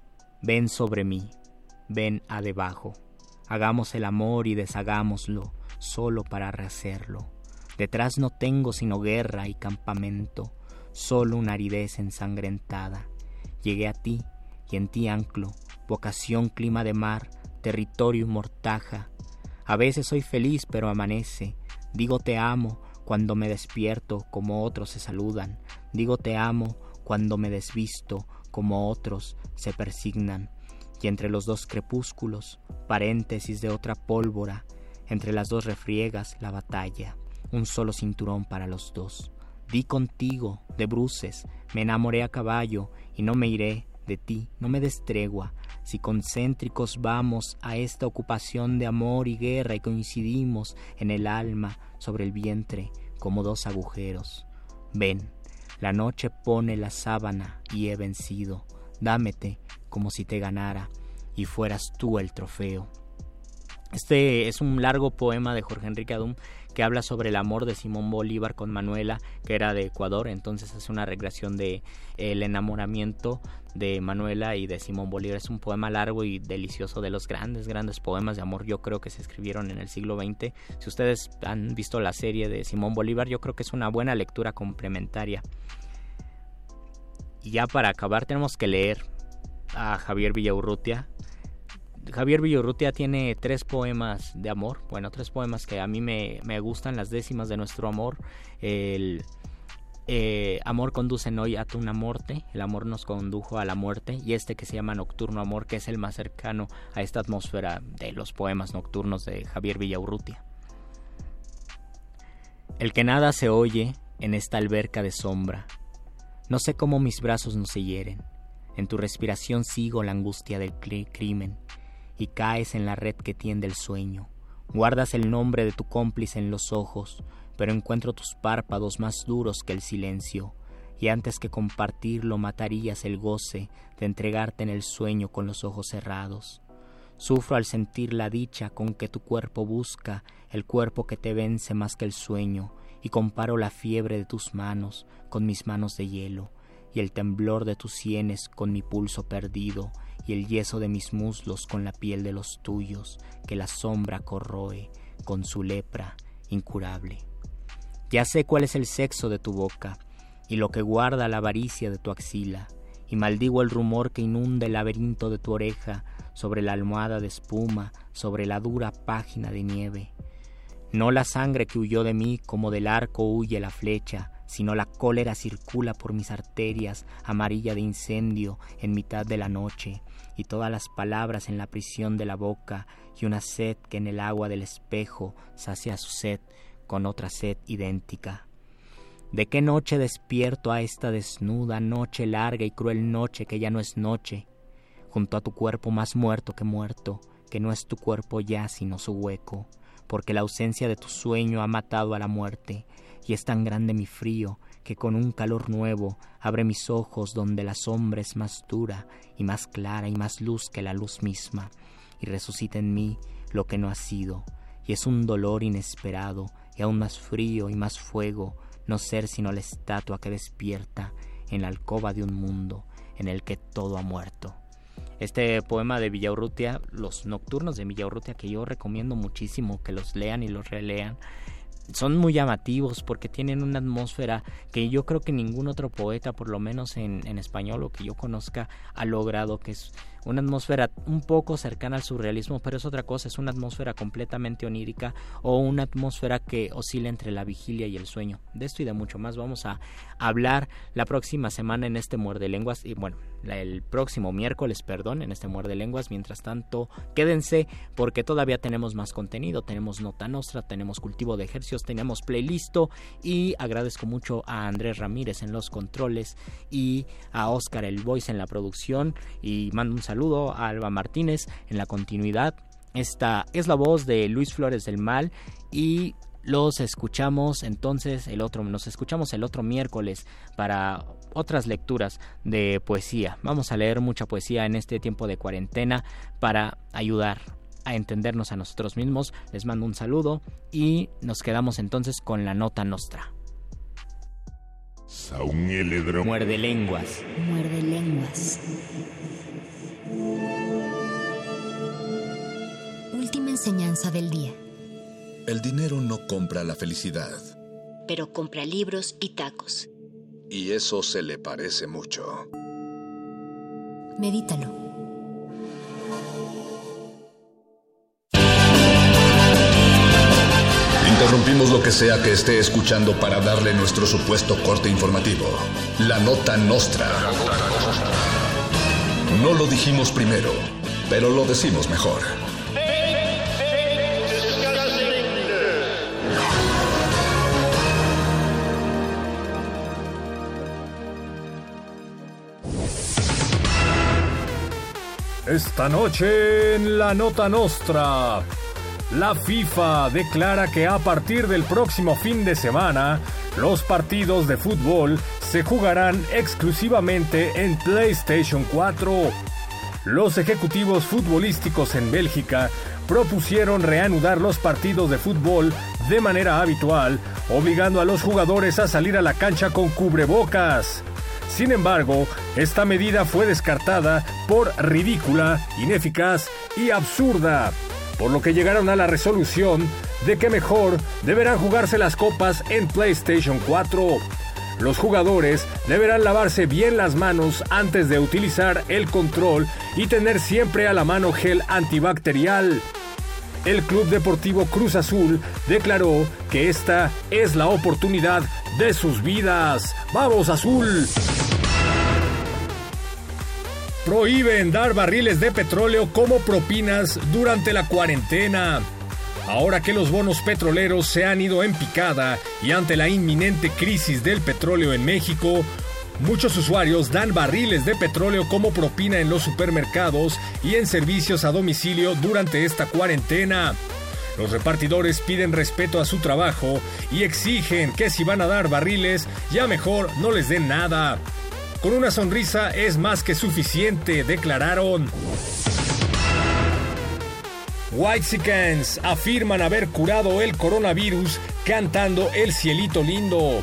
ven sobre mí, ven a debajo. Hagamos el amor y deshagámoslo, solo para rehacerlo. Detrás no tengo sino guerra y campamento, solo una aridez ensangrentada. Llegué a ti y en ti anclo, vocación clima de mar, territorio y mortaja. A veces soy feliz pero amanece, digo te amo, cuando me despierto como otros se saludan, digo te amo cuando me desvisto como otros se persignan, y entre los dos crepúsculos, paréntesis de otra pólvora, entre las dos refriegas la batalla, un solo cinturón para los dos. Di contigo, de bruces, me enamoré a caballo y no me iré de ti, no me des tregua, si concéntricos vamos a esta ocupación de amor y guerra y coincidimos en el alma sobre el vientre como dos agujeros. Ven, La noche pone la sábana y he vencido. Dámete como si te ganara y fueras tú el trofeo. Este es un largo poema de Jorge Enrique Adum que habla sobre el amor de Simón Bolívar con Manuela, que era de Ecuador, entonces hace una recreación de el enamoramiento de Manuela y de Simón Bolívar. Es un poema largo y delicioso de los grandes, grandes poemas de amor, yo creo que se escribieron en el siglo XX. Si ustedes han visto la serie de Simón Bolívar, yo creo que es una buena lectura complementaria. Y ya para acabar tenemos que leer a Javier Villaurrutia, Javier Villorrutia tiene tres poemas de amor, bueno, tres poemas que a mí me, gustan, las décimas de nuestro amor, el eh, Amor conduce hoy a una muerte, el amor nos condujo a la muerte, y este que se llama Nocturno Amor, que es el más cercano a esta atmósfera de los poemas nocturnos de Javier Villaurrutia. El que nada se oye en esta alberca de sombra, no sé cómo mis brazos no se hieren, en tu respiración sigo la angustia del crimen, y caes en la red que tiende el sueño. Guardas el nombre de tu cómplice en los ojos, pero encuentro tus párpados más duros que el silencio, y antes que compartirlo matarías el goce de entregarte en el sueño con los ojos cerrados. Sufro al sentir la dicha con que tu cuerpo busca el cuerpo que te vence más que el sueño, y comparo la fiebre de tus manos con mis manos de hielo, y el temblor de tus sienes con mi pulso perdido, y el yeso de mis muslos con la piel de los tuyos, que la sombra corroe con su lepra incurable. Ya sé cuál es el sexo de tu boca, y lo que guarda la avaricia de tu axila, y maldigo el rumor que inunda el laberinto de tu oreja sobre la almohada de espuma, sobre la dura página de nieve. No la sangre que huyó de mí como del arco huye la flecha, sino la cólera circula por mis arterias, amarilla de incendio, en mitad de la noche, y todas las palabras en la prisión de la boca, y una sed que en el agua del espejo sacia su sed con otra sed idéntica. ¿De qué noche despierto a esta desnuda noche larga y cruel noche que ya no es noche, junto a tu cuerpo más muerto que muerto, que no es tu cuerpo ya sino su hueco, porque la ausencia de tu sueño ha matado a la muerte, y es tan grande mi frío que con un calor nuevo abre mis ojos donde la sombra es más dura y más clara y más luz que la luz misma, y resucita en mí lo que no ha sido, y es un dolor inesperado y aún más frío y más fuego no ser sino la estatua que despierta en la alcoba de un mundo en el que todo ha muerto. Este poema de Villaurrutia, los nocturnos de Villaurrutia, que yo recomiendo muchísimo que los lean y los relean, son muy llamativos porque tienen una atmósfera que yo creo que ningún otro poeta, por lo menos en, en español o que yo conozca, ha logrado, que es una atmósfera un poco cercana al surrealismo, pero es otra cosa, es una atmósfera completamente onírica o una atmósfera que oscila entre la vigilia y el sueño. De esto y de mucho más vamos a hablar la próxima semana en este Muerde Lenguas y bueno, el próximo miércoles, perdón, en este Muerde Lenguas. Mientras tanto, quédense porque todavía tenemos más contenido, tenemos Nota Nostra, tenemos Cultivo de Ejercicios, tenemos Playlisto y agradezco mucho a Andrés Ramírez en los controles y a Oscar El Voice en la producción y mando un saludo saludo a Alba Martínez en la continuidad. Esta es la voz de Luis Flores del Mal y los escuchamos entonces el otro nos escuchamos el otro miércoles para otras lecturas de poesía. Vamos a leer mucha poesía en este tiempo de cuarentena para ayudar a entendernos a nosotros mismos. Les mando un saludo y nos quedamos entonces con la nota nostra. Muerde lenguas. Muerde lenguas. Última enseñanza del día. El dinero no compra la felicidad. Pero compra libros y tacos. Y eso se le parece mucho. Medítalo. Interrumpimos lo que sea que esté escuchando para darle nuestro supuesto corte informativo. La nota nostra. No lo dijimos primero, pero lo decimos mejor. Esta noche en la Nota Nostra. La FIFA declara que a partir del próximo fin de semana, los partidos de fútbol se jugarán exclusivamente en PlayStation 4. Los ejecutivos futbolísticos en Bélgica propusieron reanudar los partidos de fútbol de manera habitual, obligando a los jugadores a salir a la cancha con cubrebocas. Sin embargo, esta medida fue descartada por ridícula, ineficaz y absurda, por lo que llegaron a la resolución de que mejor deberán jugarse las copas en PlayStation 4. Los jugadores deberán lavarse bien las manos antes de utilizar el control y tener siempre a la mano gel antibacterial. El Club Deportivo Cruz Azul declaró que esta es la oportunidad de sus vidas. ¡Vamos Azul! Prohíben dar barriles de petróleo como propinas durante la cuarentena. Ahora que los bonos petroleros se han ido en picada y ante la inminente crisis del petróleo en México, muchos usuarios dan barriles de petróleo como propina en los supermercados y en servicios a domicilio durante esta cuarentena. Los repartidores piden respeto a su trabajo y exigen que si van a dar barriles, ya mejor no les den nada. Con una sonrisa es más que suficiente, declararon. Whitesicans afirman haber curado el coronavirus cantando El Cielito Lindo.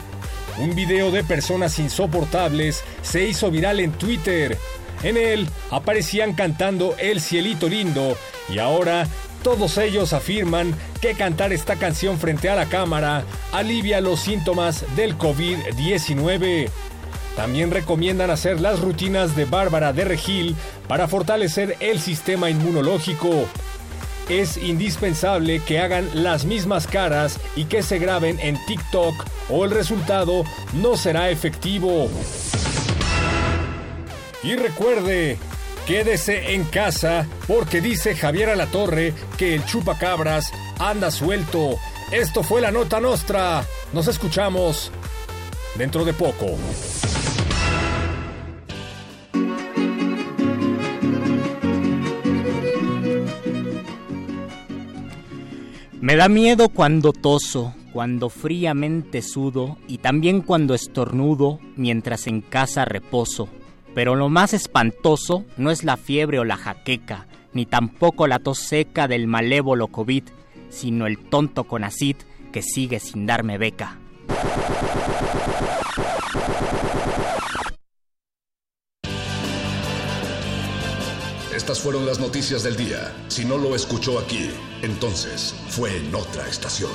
Un video de personas insoportables se hizo viral en Twitter. En él aparecían cantando El Cielito Lindo y ahora todos ellos afirman que cantar esta canción frente a la cámara alivia los síntomas del COVID-19. También recomiendan hacer las rutinas de Bárbara de Regil para fortalecer el sistema inmunológico. Es indispensable que hagan las mismas caras y que se graben en TikTok o el resultado no será efectivo. Y recuerde, quédese en casa porque dice Javier Alatorre que el chupacabras anda suelto. Esto fue la nota nostra. Nos escuchamos dentro de poco. Me da miedo cuando toso, cuando fríamente sudo y también cuando estornudo mientras en casa reposo. Pero lo más espantoso no es la fiebre o la jaqueca, ni tampoco la tos seca del malévolo COVID, sino el tonto conacid que sigue sin darme beca. Estas fueron las noticias del día. Si no lo escuchó aquí, entonces fue en otra estación.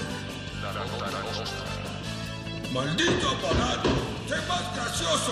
¡Maldito aparato! ¡Sé más gracioso!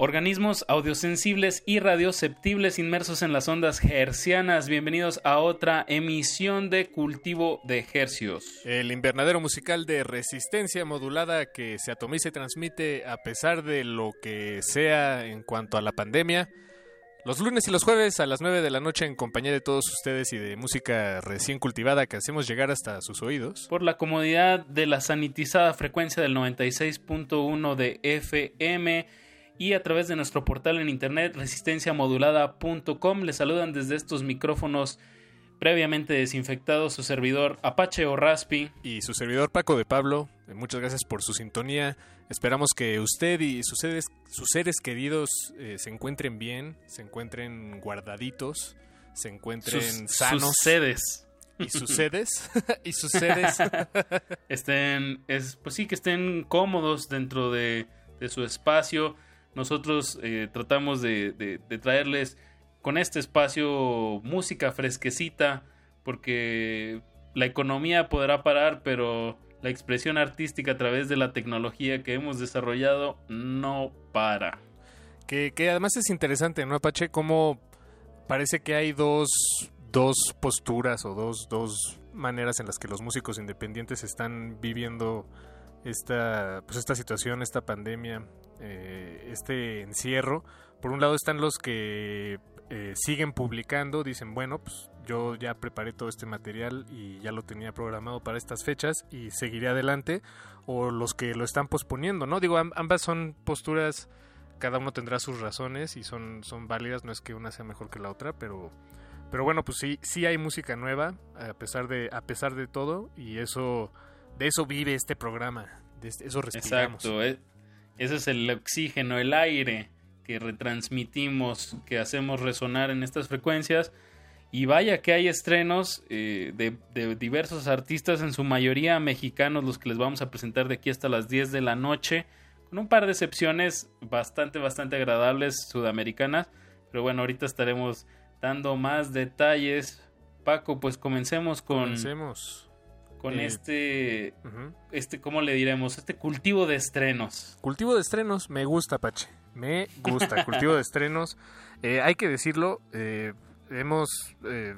Organismos audiosensibles y radioceptibles inmersos en las ondas hercianas. Bienvenidos a otra emisión de Cultivo de Hercios. El invernadero musical de resistencia modulada que se atomiza y transmite a pesar de lo que sea en cuanto a la pandemia. Los lunes y los jueves a las 9 de la noche en compañía de todos ustedes y de música recién cultivada que hacemos llegar hasta sus oídos. Por la comodidad de la sanitizada frecuencia del 96.1 de FM y a través de nuestro portal en internet resistenciamodulada.com. Les saludan desde estos micrófonos previamente desinfectados su servidor Apache o Raspi y su servidor Paco de Pablo. Muchas gracias por su sintonía. Esperamos que usted y sus seres, sus seres queridos eh, se encuentren bien, se encuentren guardaditos, se encuentren sus, sanos. Sus sedes. Y sus sedes. y sus sedes. estén, es, pues sí, que estén cómodos dentro de, de su espacio nosotros eh, tratamos de, traerles con este espacio música fresquecita porque la economía podrá parar, pero la expresión artística a través de la tecnología que hemos desarrollado no para. Que, que además es interesante, ¿no, Apache? Como parece que hay dos, dos posturas o dos, dos maneras en las que los músicos independientes están viviendo esta, pues esta situación, esta pandemia, eh, este encierro. Por un lado están los que eh, siguen publicando, dicen, bueno, pues yo ya preparé todo este material y ya lo tenía programado para estas fechas y seguiré adelante, o los que lo están posponiendo, ¿no? Digo, ambas son posturas, cada uno tendrá sus razones y son, son válidas, no es que una sea mejor que la otra, pero, pero bueno, pues sí, sí hay música nueva, a pesar de, a pesar de todo, y eso, de eso vive este programa, de eso respiramos. Exacto, eh, ese es el oxígeno, el aire que retransmitimos, que hacemos resonar en estas frecuencias. Y vaya que hay estrenos eh, de, diversos artistas, en su mayoría mexicanos, los que les vamos a presentar de aquí hasta las 10 de la noche, con un par de excepciones bastante, bastante agradables sudamericanas. Pero bueno, ahorita estaremos dando más detalles. Paco, pues comencemos con... Comencemos. Con eh, este, este, ¿cómo le diremos? Este cultivo de estrenos. Cultivo de estrenos, me gusta, Pache. Me gusta, cultivo de estrenos. Eh, hay que decirlo, eh, hemos eh,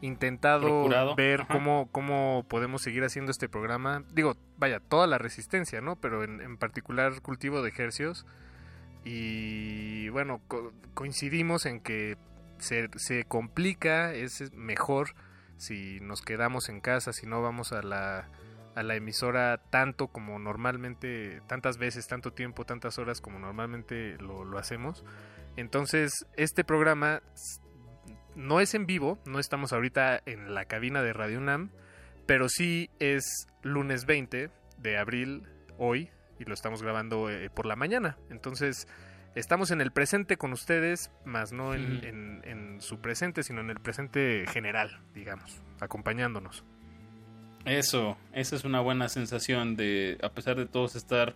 intentado ver cómo, cómo podemos seguir haciendo este programa. Digo, vaya, toda la resistencia, ¿no? Pero en, particular cultivo de ejercios. Y bueno, coincidimos en que se, se complica, es mejor si nos quedamos en casa, si no vamos a la a la emisora tanto como normalmente, tantas veces, tanto tiempo, tantas horas como normalmente lo, hacemos. Entonces, este programa no es en vivo, no estamos ahorita en la cabina de Radio UNAM, pero sí es lunes 20 de abril hoy y lo estamos grabando eh, por la mañana. Entonces, estamos en el presente con ustedes, más no en, en su presente, sino en el presente general, digamos, acompañándonos. Eso, esa es una buena sensación de, a pesar de todos estar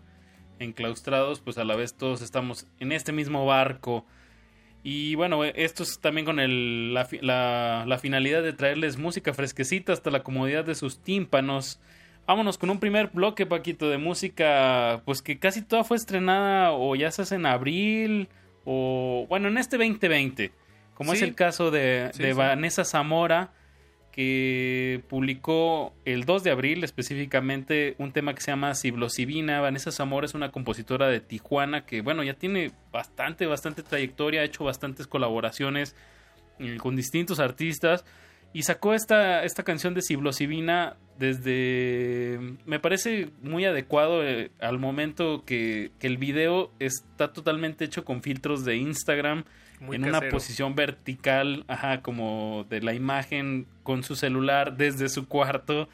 enclaustrados, pues a la vez todos estamos en este mismo barco. Y bueno, esto es también con el, la, la, finalidad de traerles música fresquecita hasta la comodidad de sus tímpanos. Vámonos con un primer bloque, Paquito, de música, pues que casi toda fue estrenada o ya se hace en abril o, bueno, en este 2020, como es el caso de, de Vanessa Zamora que publicó el 2 de abril específicamente un tema que se llama Ciblosivina. Vanessa Zamora es una compositora de Tijuana que, bueno, ya tiene bastante, bastante trayectoria, ha hecho bastantes colaboraciones eh, con distintos artistas y sacó esta, esta canción de Ciblosivina desde... Me parece muy adecuado eh, al momento que, que el video está totalmente hecho con filtros de Instagram en una posición vertical, ajá, como de la imagen con su celular desde su cuarto.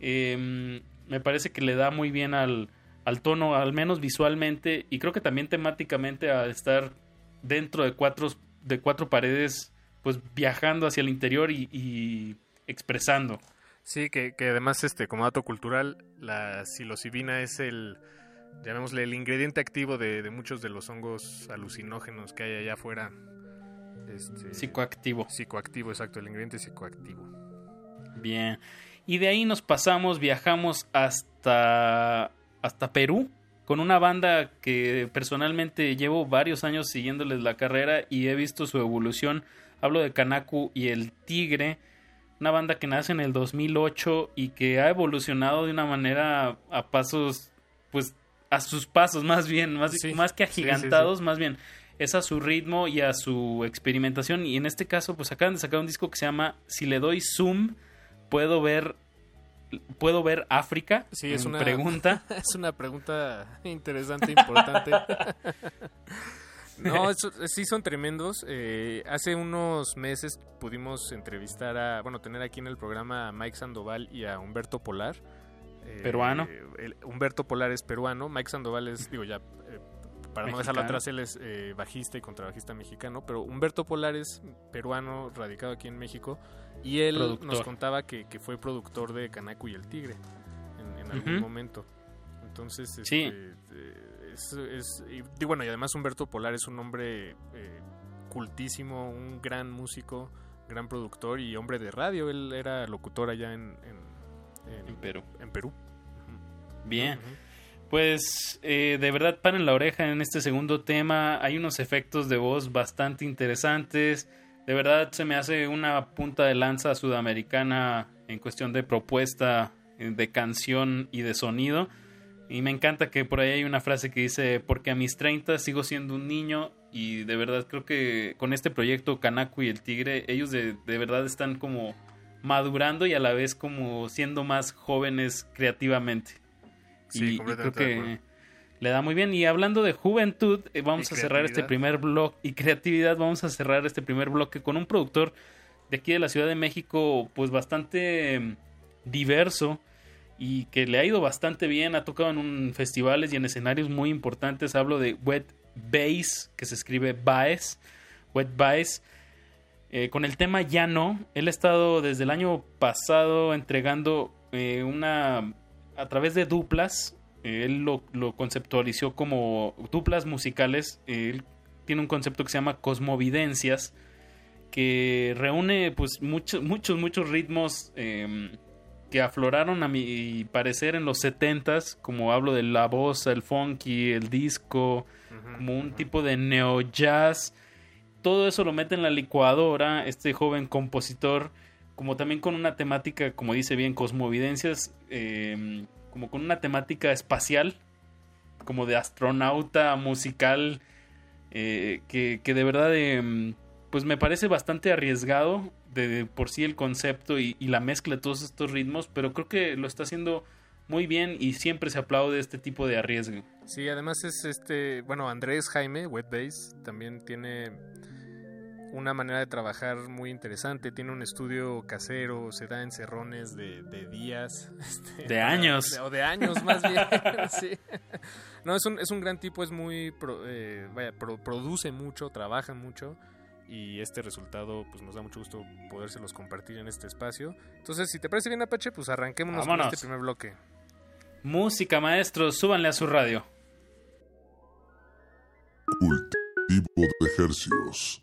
Em, me parece que le da muy bien al, al tono, al menos visualmente, y creo que también temáticamente a estar dentro de cuatro, de cuatro paredes, pues viajando hacia el interior y, expresando. Sí, que, que, además, este, como dato cultural, la psilocibina es el, llamémosle el ingrediente activo de, muchos de los hongos alucinógenos que hay allá afuera. Este, psicoactivo. Psicoactivo, exacto, el ingrediente psicoactivo. Bien. Y de ahí nos pasamos, viajamos hasta, hasta Perú con una banda que personalmente llevo varios años siguiéndoles la carrera y he visto su evolución. Hablo de Kanaku y el Tigre, una banda que nace en el 2008 y que ha evolucionado de una manera a pasos pues a sus pasos, más bien, más, más que agigantados, más bien es a su ritmo y a su experimentación. Y en este caso, pues acaban de sacar un disco que se llama Si le doy zoom, puedo ver. ¿Puedo ver África? Sí, es una pregunta. Es una pregunta interesante, importante. no, sí son tremendos. Eh, hace unos meses pudimos entrevistar a, bueno, tener aquí en el programa a Mike Sandoval y a Humberto Polar eh, peruano. Humberto Polar es peruano, Mike Sandoval es, digo ya, eh, para no dejarlo atrás, él es eh, bajista y contrabajista mexicano, pero Humberto Polar es peruano, radicado aquí en México, y él nos contaba que, fue productor de Canaco y el Tigre en, algún momento. Entonces, sí. Es, y, bueno, y además Humberto Polar es un hombre cultísimo, un gran músico, gran productor y hombre de radio. Él era locutor allá en, en, Perú. En Perú. Bien. Pues eh, de verdad paren la oreja en este segundo tema. Hay unos efectos de voz bastante interesantes. De verdad se me hace una punta de lanza sudamericana en cuestión de propuesta eh, de canción y de sonido. Y me encanta que por ahí hay una frase que dice, porque a mis 30 sigo siendo un niño y de verdad creo que con este proyecto Kanaku y el Tigre, ellos de, de verdad están como madurando y a la vez como siendo más jóvenes creativamente. Sí, y, creo que le da muy bien. Y hablando de juventud, eh, vamos a cerrar este primer bloque y creatividad, vamos a cerrar este primer bloque con un productor de aquí de la Ciudad de México, pues bastante em, diverso y que le ha ido bastante bien, ha tocado en un festivales y en escenarios muy importantes. Hablo de Wet Bass, que se escribe Bass, Wet Bass. Eh, con el tema Ya no, él ha estado desde el año pasado entregando eh, una a través de duplas, él lo, conceptualizó como duplas musicales, él tiene un concepto que se llama cosmovidencias, que reúne pues muchos, muchos, muchos ritmos em, que afloraron a mi parecer en los setentas, como hablo de la voz, el funky, el disco, como un tipo de neo jazz. Todo eso lo mete en la licuadora este joven compositor como también con una temática, como dice bien, cosmovidencias, em, como con una temática espacial, como de astronauta musical, eh, que, de verdad, em, pues me parece bastante arriesgado de, por sí el concepto y, la mezcla de todos estos ritmos, pero creo que lo está haciendo muy bien y siempre se aplaude este tipo de arriesgue. Sí, además es este, bueno, Andrés Jaime, Wet Bass, también tiene una manera de trabajar muy interesante. Tiene un estudio casero, se da encerrones de, de días. Este, de años. o de años más bien. sí. No, es un, es un gran tipo, es muy... Eh, vaya, produce mucho, trabaja mucho. Y este resultado, pues nos da mucho gusto podérselos compartir en este espacio. Entonces, si te parece bien, Apache, pues arranquémonos con este primer bloque. Música, maestros, súbanle a su radio. Cultivo de ejercicios.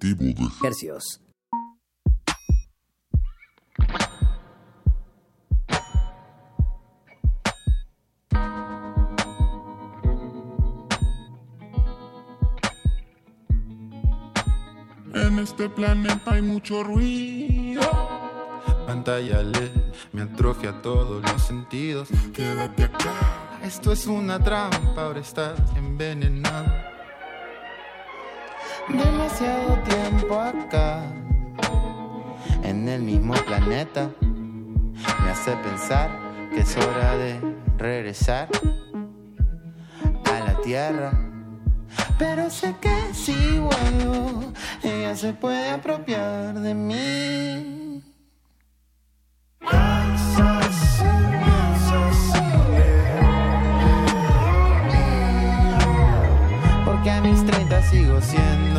Cultivo de hercios. En este planeta hay mucho ruido. Pantalla LED me atrofia todos los sentidos. Quédate acá. Esto es una trampa, ahora estás envenenado. Demasiado tiempo acá, en el mismo planeta, me hace pensar que es hora de regresar a la Tierra. Pero sé que si vuelvo, ella se puede apropiar de mí. Porque a mis 30 sigo siendo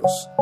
Cultivo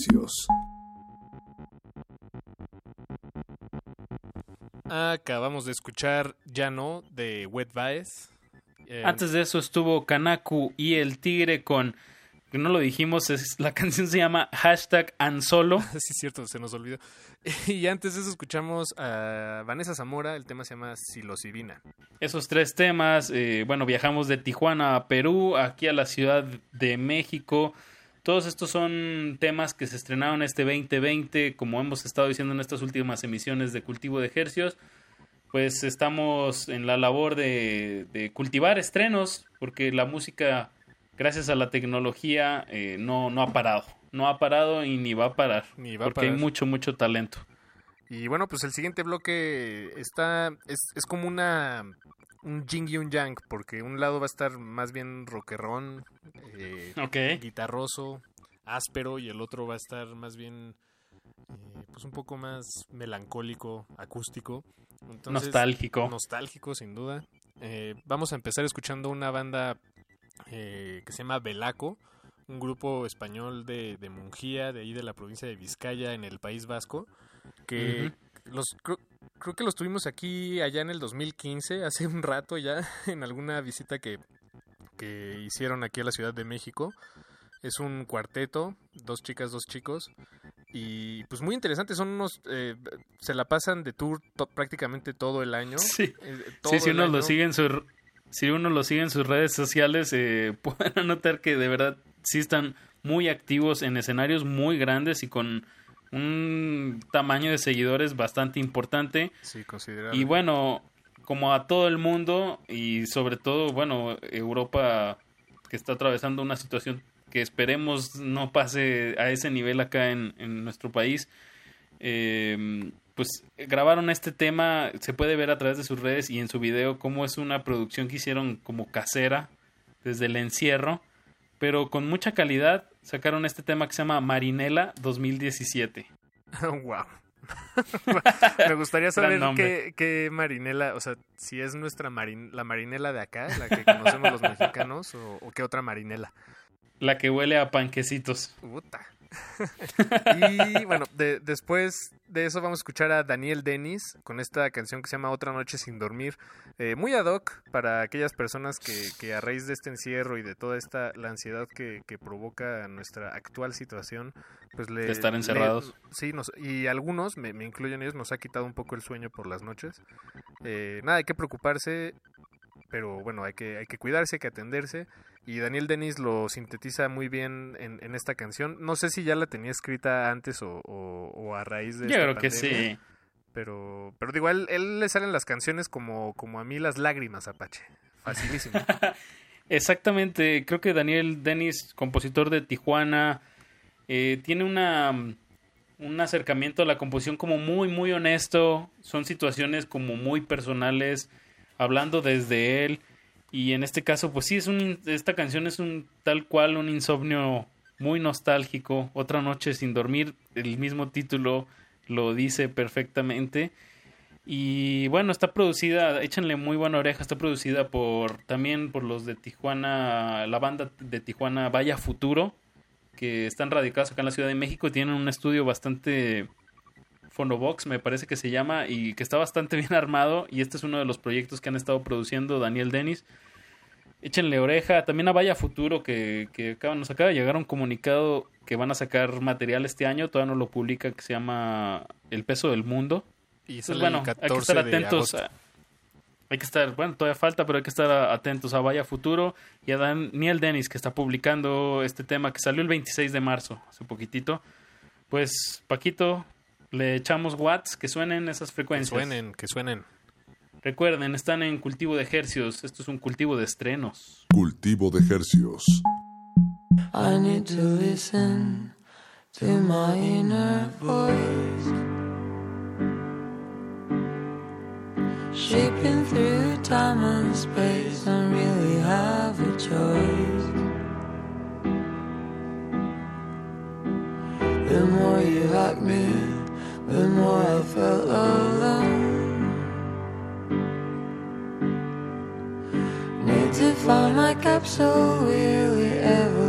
ejercicios. Acabamos de escuchar Ya no de Wet Baez. Eh, Antes de eso estuvo Kanaku y el Tigre con que no lo dijimos, es, la canción se llama hashtag Ansolo. sí, cierto, se nos olvidó. Y antes de eso escuchamos a Vanessa Zamora, el tema se llama Silocibina. Esos tres temas, eh, bueno, viajamos de Tijuana a Perú, aquí a la Ciudad de México. Todos estos son temas que se estrenaron este 2020, como hemos estado diciendo en estas últimas emisiones de Cultivo de Ejercios. Pues estamos en la labor de, de cultivar estrenos, porque la música gracias a la tecnología eh, no, no ha parado. No ha parado y ni va a parar. Ni va porque a parar. hay mucho, mucho talento. Y bueno, pues el siguiente bloque está. Es, es como una. Un jing y un yang, porque un lado va a estar más bien rockerón, eh, guitarroso, áspero, y el otro va a estar más bien. Eh, pues un poco más melancólico, acústico. nostálgico. Nostálgico, sin duda. Eh, vamos a empezar escuchando una banda eh, que se llama Belaco, un grupo español de, de Mungía, de ahí de la provincia de Vizcaya, en el País Vasco, que los creo, que los tuvimos aquí allá en el 2015, hace un rato ya, en alguna visita que, que hicieron aquí a la Ciudad de México. Es un cuarteto, dos chicas, dos chicos, y pues muy interesante, son unos, eh, se la pasan de tour prácticamente todo el año. Sí, eh, sí si uno lo sigue en su si uno lo sigue en sus redes sociales, eh, pueden notar que de verdad sí están muy activos en escenarios muy grandes y con un tamaño de seguidores bastante importante. Sí, considerable. Y bueno, como a todo el mundo y sobre todo, bueno, Europa que está atravesando una situación que esperemos no pase a ese nivel acá en, en nuestro país, eh, pues grabaron este tema, se puede ver a través de sus redes y en su video cómo es una producción que hicieron como casera desde el encierro, pero con mucha calidad sacaron este tema que se llama Marinela 2017. wow. Me gustaría saber qué, qué, marinela, o sea, si es nuestra marin, la marinela de acá, la que conocemos los mexicanos, o, qué otra marinela. La que huele a panquecitos. Puta. y bueno, después de eso vamos a escuchar a Daniel Dennis con esta canción que se llama Otra Noche Sin Dormir. Eh, muy ad hoc para aquellas personas que, a raíz de este encierro y de toda esta la ansiedad que, provoca nuestra actual situación, pues le... De estar encerrados. sí, y algunos, me, me, incluyen ellos, nos ha quitado un poco el sueño por las noches. Eh, nada, hay que preocuparse pero bueno, hay que, hay que cuidarse, hay que atenderse. Y Daniel Denis lo sintetiza muy bien en, en esta canción. No sé si ya la tenía escrita antes o, o, a raíz de... Yo creo que sí. Pero, pero digo, él, él le salen las canciones como, como a mí las lágrimas, Apache. Facilísimo. Exactamente, creo que Daniel Denis, compositor de Tijuana, eh, tiene una un acercamiento a la composición como muy muy honesto, son situaciones como muy personales, hablando desde él. Y en este caso, pues sí, es un, esta canción es un tal cual un insomnio muy nostálgico. Otra noche sin dormir, el mismo título lo dice perfectamente. Y bueno, está producida, échenle muy buena oreja, está producida por también por los de Tijuana, la banda de Tijuana Vaya Futuro, que están radicados acá en la Ciudad de México tienen un estudio bastante Fonobox, me parece que se llama, y que está bastante bien armado. Y este es uno de los proyectos que han estado produciendo Daniel Denis. Échenle oreja. También a Vaya Futuro, que, que nos acaba de llegar un comunicado que van a sacar material este año. Todavía no lo publica, que se llama El peso del mundo. Y pues bueno, hay que estar atentos. hay que estar, bueno, todavía falta, pero hay que estar atentos a Vaya Futuro y a Daniel Denis, que está publicando este tema que salió el 26 de marzo, hace poquitito. Pues, Paquito, le echamos watts, que suenen esas frecuencias. Que suenen, que suenen. Recuerden, están en cultivo de hercios. Esto es un cultivo de estrenos. Cultivo de hercios. I need to listen to my inner voice. Shaping through time and space and really have a choice. The more you like me. The more I felt alone. Need to find my capsule, it ever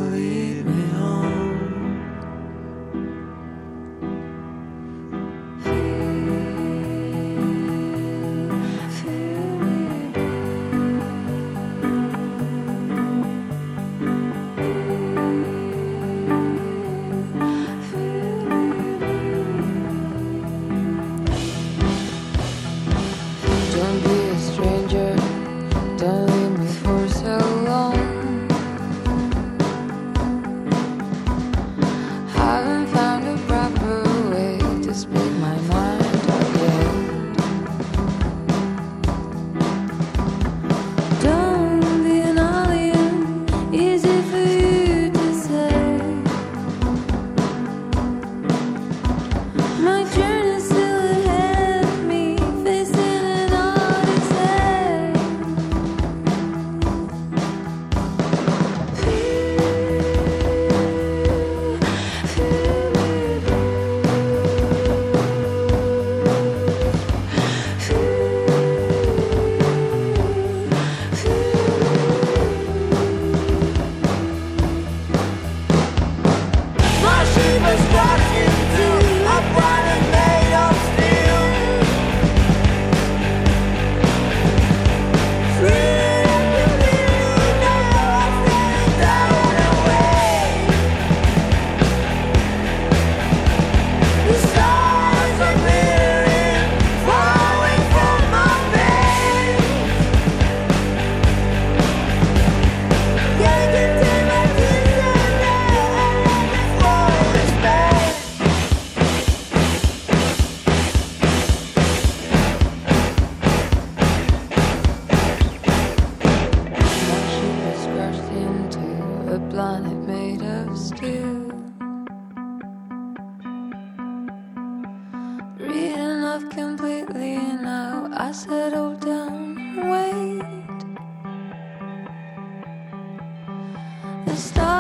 stop.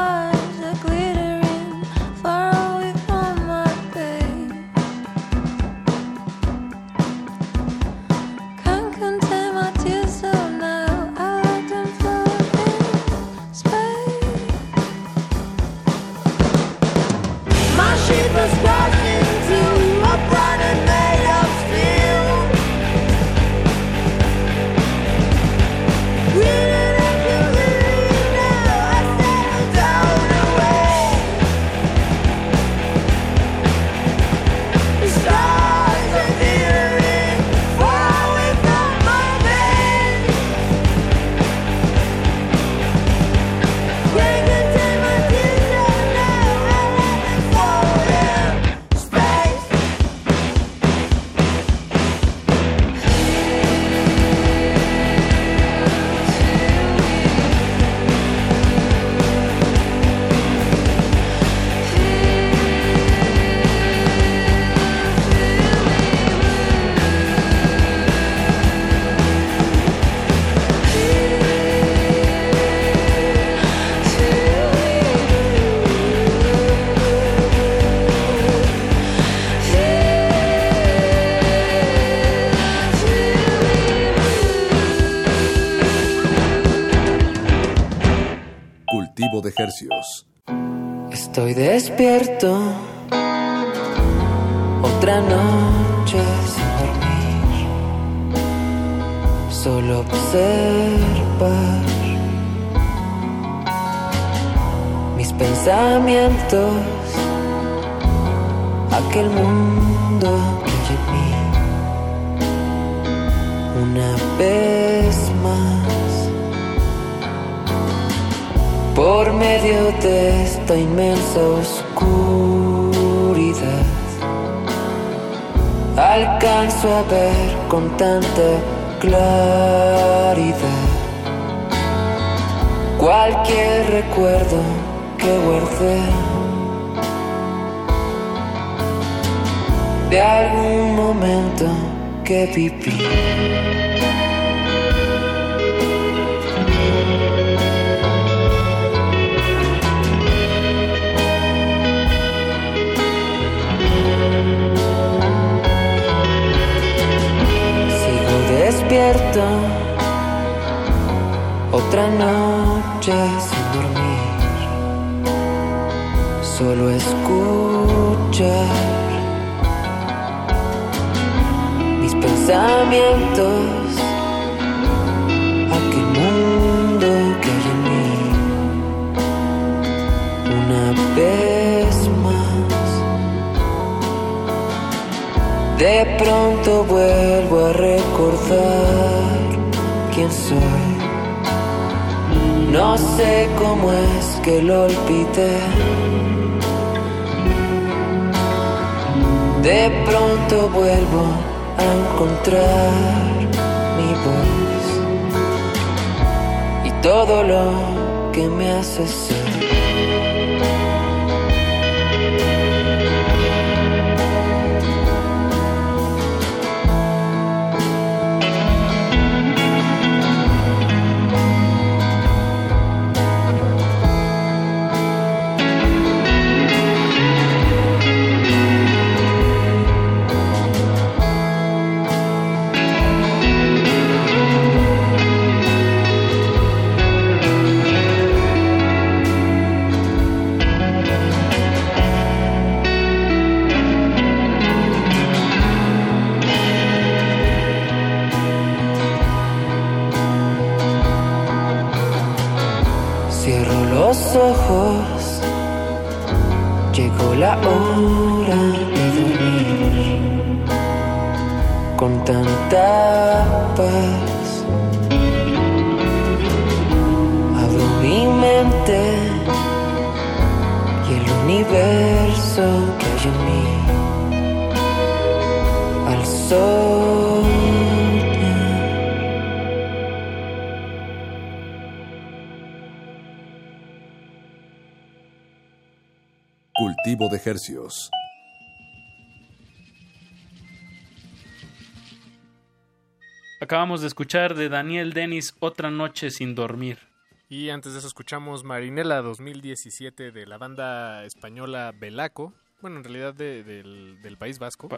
Alcanzo a ver con tanta claridad cualquier recuerdo que guardé de algún momento que viví. Despierto. Otra noche sin dormir, solo escuchar mis pensamientos, De pronto vuelvo a recordar quién soy. No sé cómo es que lo olvidé. De pronto vuelvo a encontrar mi voz y todo lo que me hace ser. Paz. Abro mi mente y el universo que hay en mí al sol. Cultivo de hercios. Acabamos de escuchar de Daniel Denis Otra Noche sin Dormir. Y antes de eso escuchamos Marinela 2017 de la banda española Belaco. Bueno, en realidad de- del, del País Vasco.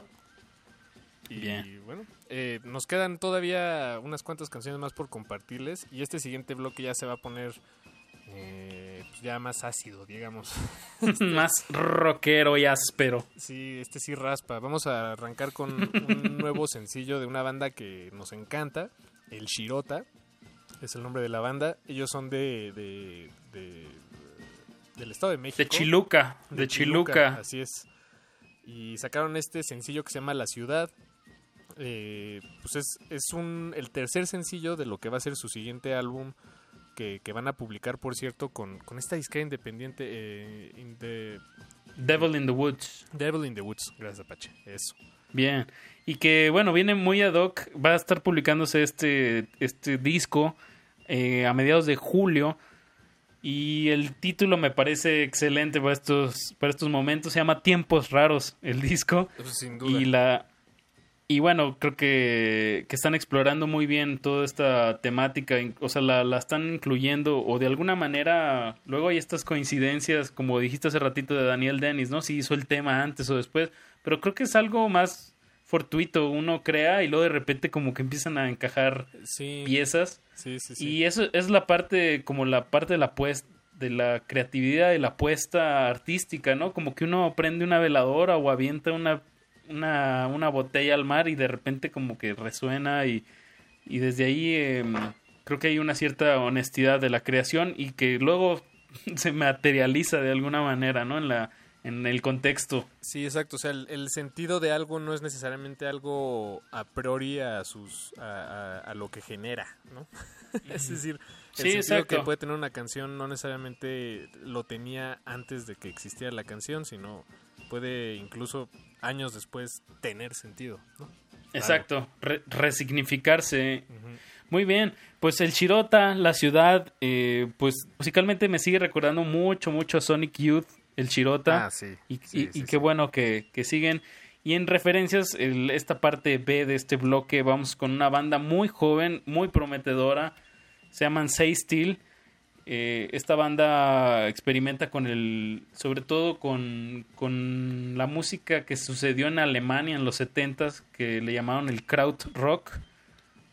Y Bien. bueno, eh, nos quedan todavía unas cuantas canciones más por compartirles. Y este siguiente bloque ya se va a poner eh, ya más ácido, digamos. Más rockero y áspero. Sí, este sí raspa. Vamos a arrancar con un nuevo sencillo de una banda que nos encanta, el Shirota. Es el nombre de la banda. Ellos son de, de- de- del Estado de México. De Chiluca, de Chiluca. Así es. Y sacaron este sencillo que se llama La Ciudad. Eh, pues es, es un, el tercer sencillo de lo que va a ser su siguiente álbum que, que van a publicar, por cierto, con, con esta disquera independiente eh, in the- Devil in the Woods. Devil in the Woods. Gracias, Apache. Eso. Bien. Y que, bueno, viene muy ad hoc. Va a estar publicándose este, este disco eh, a mediados de julio. Y el título me parece excelente para estos, para estos momentos. Se llama Tiempos Raros, el disco. Eso sin duda. Y la. Y bueno, creo que, que están explorando muy bien toda esta temática, o sea, la, la están incluyendo, o de alguna manera, luego hay estas coincidencias, como dijiste hace ratito de Daniel Dennis, ¿no? Si hizo el tema antes o después, pero creo que es algo más fortuito, uno crea y luego de repente como que empiezan a encajar Sí. piezas. Sí, sí, sí. Y eso es la parte, como la parte de la, pues- de la creatividad y la apuesta artística, ¿no? Como que uno prende una veladora o avienta una, una, una botella al mar y de repente como que resuena y, y desde ahí em, creo que hay una cierta honestidad de la creación y que luego se materializa de alguna manera, ¿no? En la en el contexto. Sí, exacto. O sea, el, sentido de algo no es necesariamente algo a priori a sus a, a, lo que genera, ¿no? es decir, el sentido que puede tener una canción no necesariamente lo tenía antes de que existiera la canción, sino puede incluso años después tener sentido, ¿no? Exacto, resignificarse. Muy bien, pues el Chirota, la ciudad, eh, pues musicalmente me sigue recordando mucho, mucho a Sonic Youth, el Chirota. Ah, sí. Y, qué bueno que, siguen. Y en referencias, esta parte B de este bloque, vamos con una banda muy joven, muy prometedora. Se llaman Say Steel. Eh, esta banda experimenta con el, sobre todo con, con la música que sucedió en Alemania en los 70s, que le llamaron el Kraut Rock.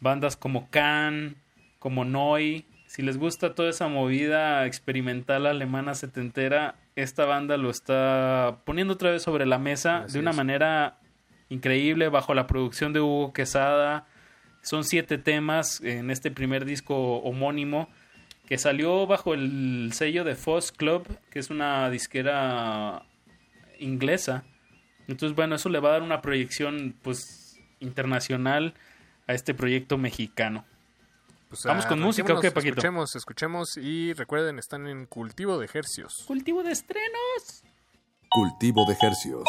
Bandas como Can, como Neu. Si les gusta toda esa movida experimental alemana setentera, esta banda lo está poniendo otra vez sobre la mesa de una manera increíble bajo la producción de Hugo Quesada. Son siete temas en este primer disco homónimo que salió bajo el sello de Foss Club, que es una disquera inglesa. Entonces, bueno, eso le va a dar una proyección pues internacional a este proyecto mexicano. Pues, Vamos con música, ¿o qué, Paquito? Escuchemos, escuchemos y recuerden, están en Cultivo de Hercios. Cultivo de estrenos. Cultivo de Hercios.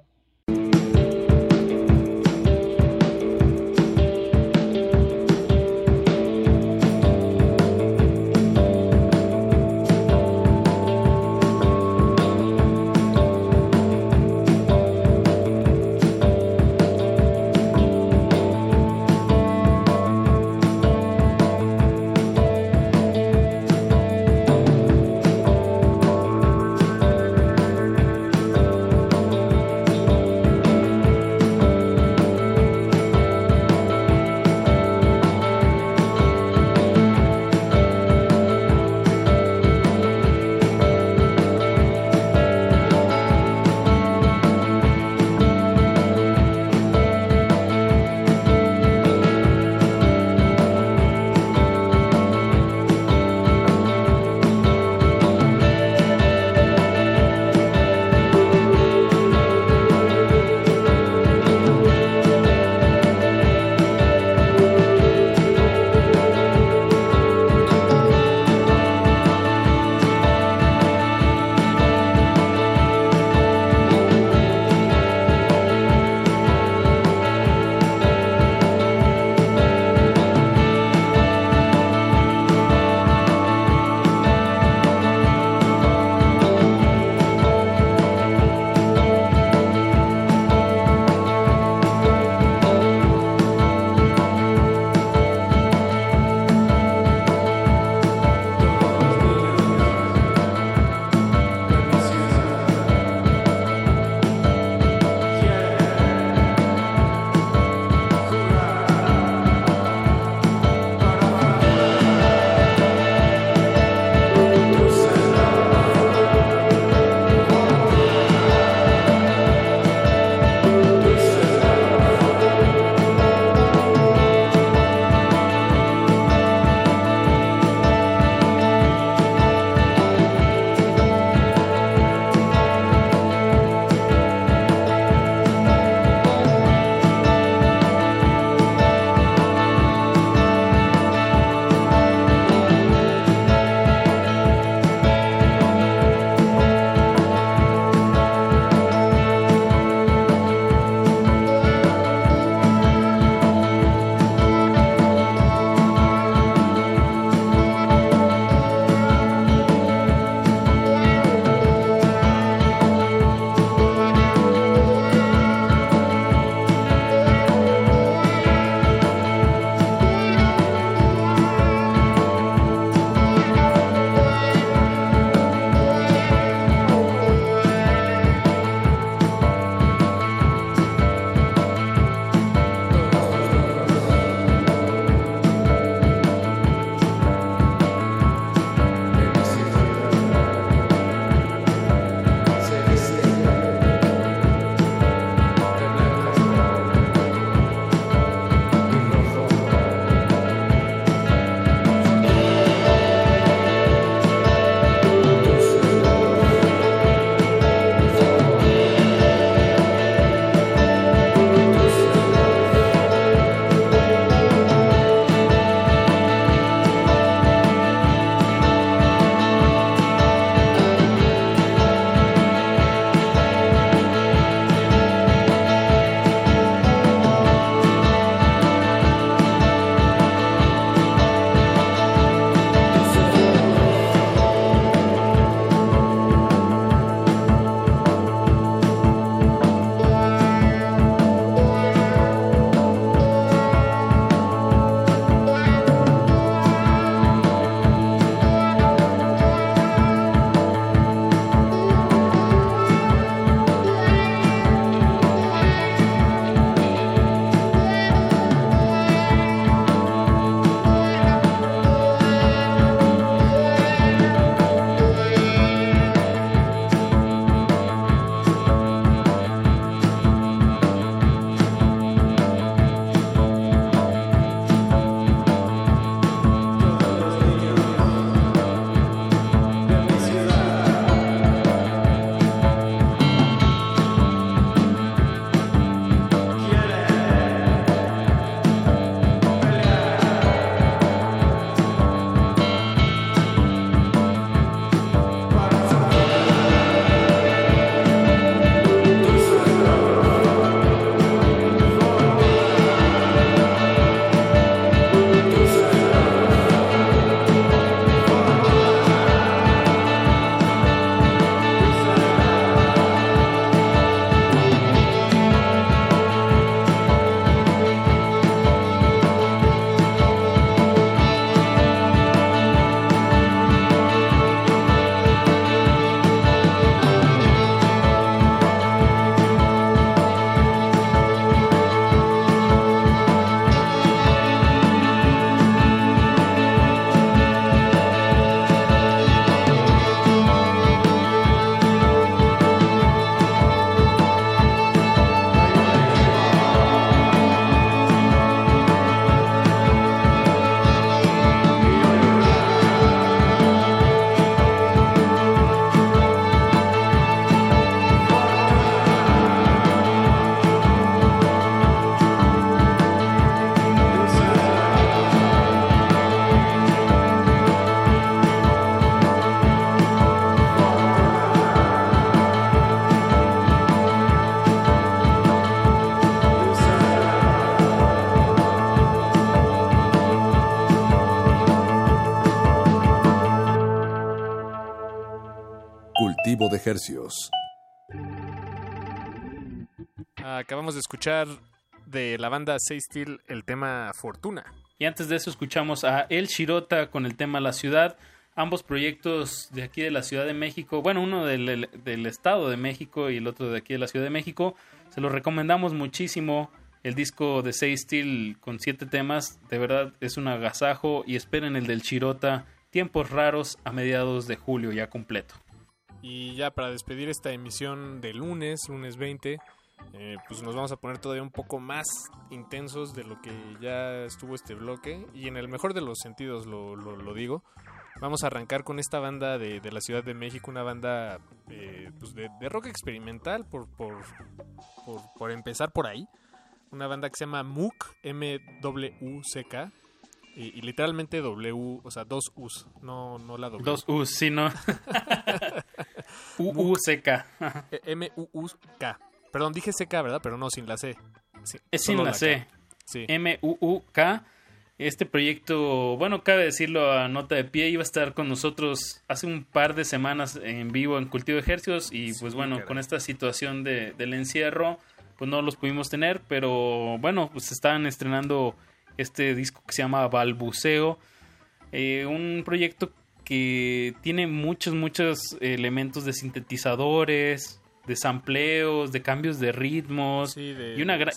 Hercios. Acabamos de escuchar de la banda Say Steel el tema Fortuna. Y antes de eso escuchamos a El Shirota con el tema La Ciudad. Ambos proyectos de aquí de la Ciudad de México, bueno, uno del, del Estado de México y el otro de aquí de la Ciudad de México. Se los recomendamos muchísimo. El disco de Say Steel con siete temas, de verdad es un agasajo y esperen el del Chirota, Tiempos Raros a mediados de julio ya completo. Y ya para despedir esta emisión de lunes, lunes 20, eh, pues nos vamos a poner todavía un poco más intensos de lo que ya estuvo este bloque y en el mejor de los sentidos lo, lo, digo. Vamos a arrancar con esta banda de, de la Ciudad de México, una banda eh, pues de, de, rock experimental, por, por, por, por empezar por ahí una banda que se llama MUK, M-W-C-K. Y, y, literalmente W, o sea, dos U's, no, no la W. Dos U's, sí, no. U-U-C-K. M-U-U-K. Perdón, dije C-K, ¿verdad? Pero no, sin la C. Sí, es sin la, C. Sí. M-U-U-K. Este proyecto, bueno, cabe decirlo a nota de pie, iba a estar con nosotros hace un par de semanas en vivo en Cultivo de Ejercios y pues bueno, con esta situación de, del encierro, pues no los pudimos tener, pero bueno, pues están estrenando este disco que se llama Balbuceo, eh, un proyecto que tiene muchos, muchos elementos de sintetizadores, de sampleos, de cambios de ritmos y una gran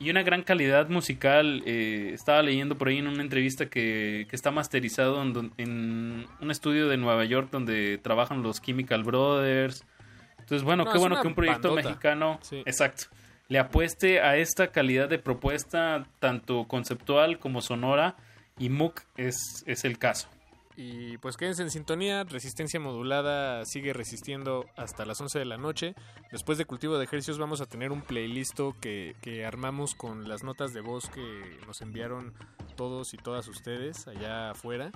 y, una gran calidad musical. Eh, estaba leyendo por ahí en una entrevista que, que está masterizado en, en, un estudio de Nueva York donde trabajan los Chemical Brothers, entonces, bueno, qué bueno que un proyecto mexicano, exacto, le apueste a esta calidad de propuesta, tanto conceptual como sonora, y MOOC es, es el caso. Y pues quédense en sintonía, Resistencia Modulada sigue resistiendo hasta las 11 de la noche. Después de Cultivo de Ejercicios vamos a tener un playlist que, que armamos con las notas de voz que nos enviaron todos y todas ustedes allá afuera.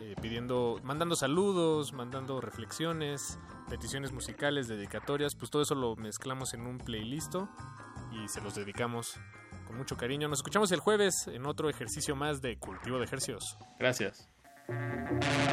Eh, pidiendo, mandando saludos, mandando reflexiones, peticiones musicales, dedicatorias, pues todo eso lo mezclamos en un playlist y se los dedicamos con mucho cariño. Nos escuchamos el jueves en otro ejercicio más de cultivo de ejercicios. Gracias. Música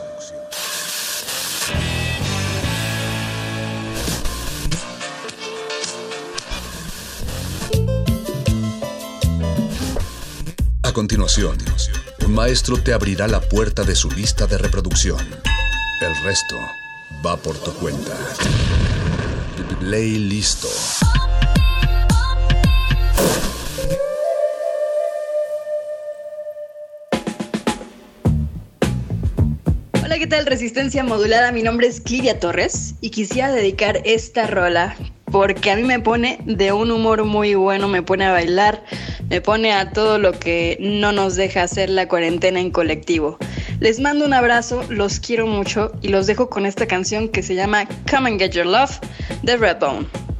A continuación, un maestro te abrirá la puerta de su lista de reproducción. El resto va por tu cuenta. Play listo. Hola, ¿qué tal? Resistencia modulada. Mi nombre es Clivia Torres y quisiera dedicar esta rola porque a mí me pone de un humor muy bueno, me pone a bailar, me pone a todo lo que no nos deja hacer la cuarentena en colectivo. Les mando un abrazo, los quiero mucho y los dejo con esta canción que se llama Come and Get Your Love de Redbone.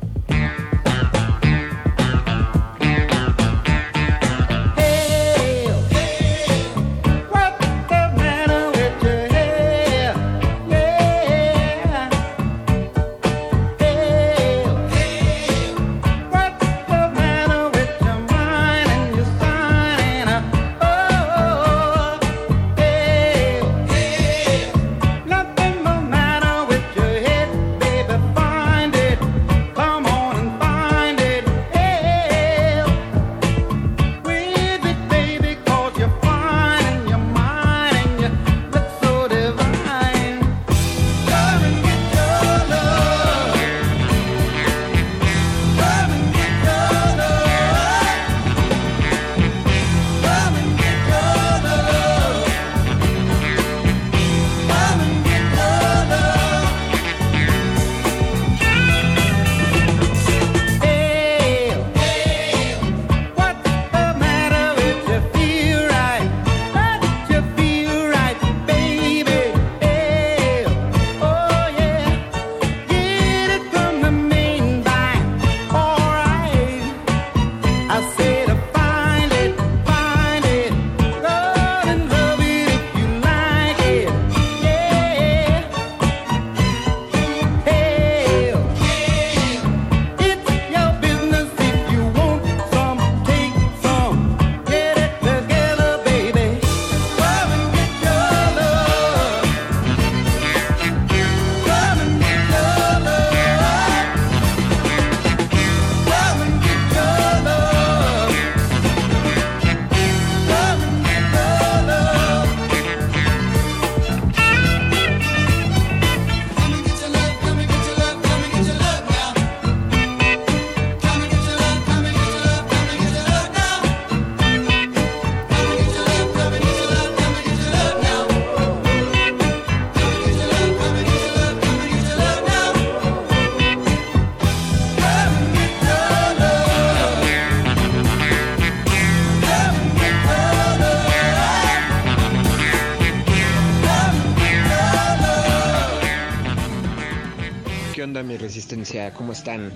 Resistencia? ¿Cómo están?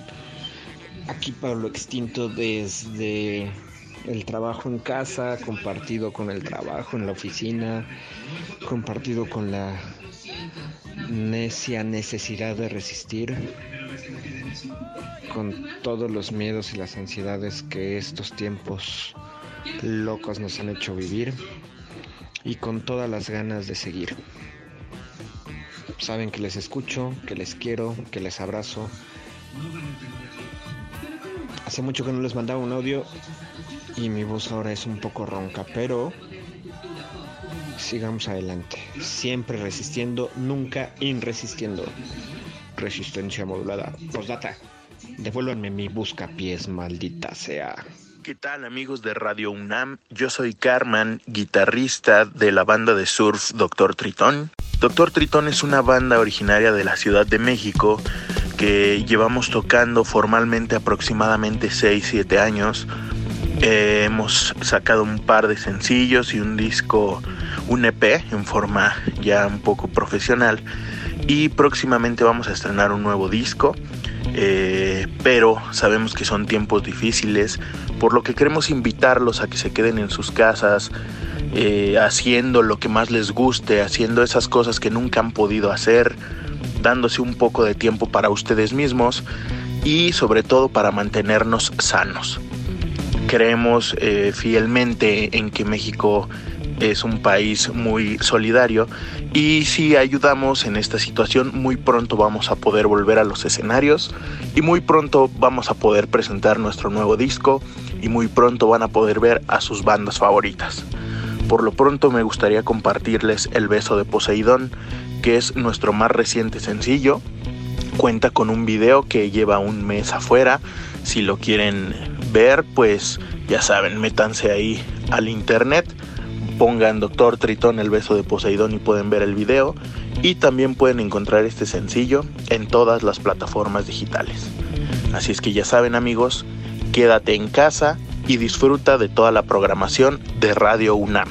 Aquí Pablo Extinto desde el trabajo en casa, compartido con el trabajo en la oficina, compartido con la necia necesidad de resistir, con todos los miedos y las ansiedades que estos tiempos locos nos han hecho vivir y con todas las ganas de seguir. Saben que les escucho, que les quiero, que les abrazo. Hace mucho que no les mandaba un audio y mi voz ahora es un poco ronca, pero sigamos adelante. Siempre resistiendo, nunca inresistiendo. Resistencia modulada. Postdata. Devuélvanme mi buscapiés, maldita sea. ¿Qué tal amigos de Radio UNAM? Yo soy Carmen, guitarrista de la banda de surf Doctor Tritón. Doctor Tritón es una banda originaria de la Ciudad de México que llevamos tocando formalmente aproximadamente 6-7 años. Eh, hemos sacado un par de sencillos y un disco, un EP en forma ya un poco profesional. y próximamente vamos a estrenar un nuevo disco. Eh, pero sabemos que son tiempos difíciles, por lo que queremos invitarlos a que se queden en sus casas, eh, haciendo lo que más les guste, haciendo esas cosas que nunca han podido hacer, dándose un poco de tiempo para ustedes mismos y sobre todo para mantenernos sanos. Creemos eh, fielmente en que México es un país muy solidario y si ayudamos en esta situación muy pronto vamos a poder volver a los escenarios y muy pronto vamos a poder presentar nuestro nuevo disco y muy pronto van a poder ver a sus bandas favoritas. Por lo pronto me gustaría compartirles El beso de Poseidón, que es nuestro más reciente sencillo. Cuenta con un video que lleva un mes afuera. Si lo quieren ver, pues ya saben, métanse ahí al internet pongan Doctor Tritón el beso de Poseidón y pueden ver el video y también pueden encontrar este sencillo en todas las plataformas digitales. Así es que ya saben amigos, quédate en casa y disfruta de toda la programación de Radio UNAM.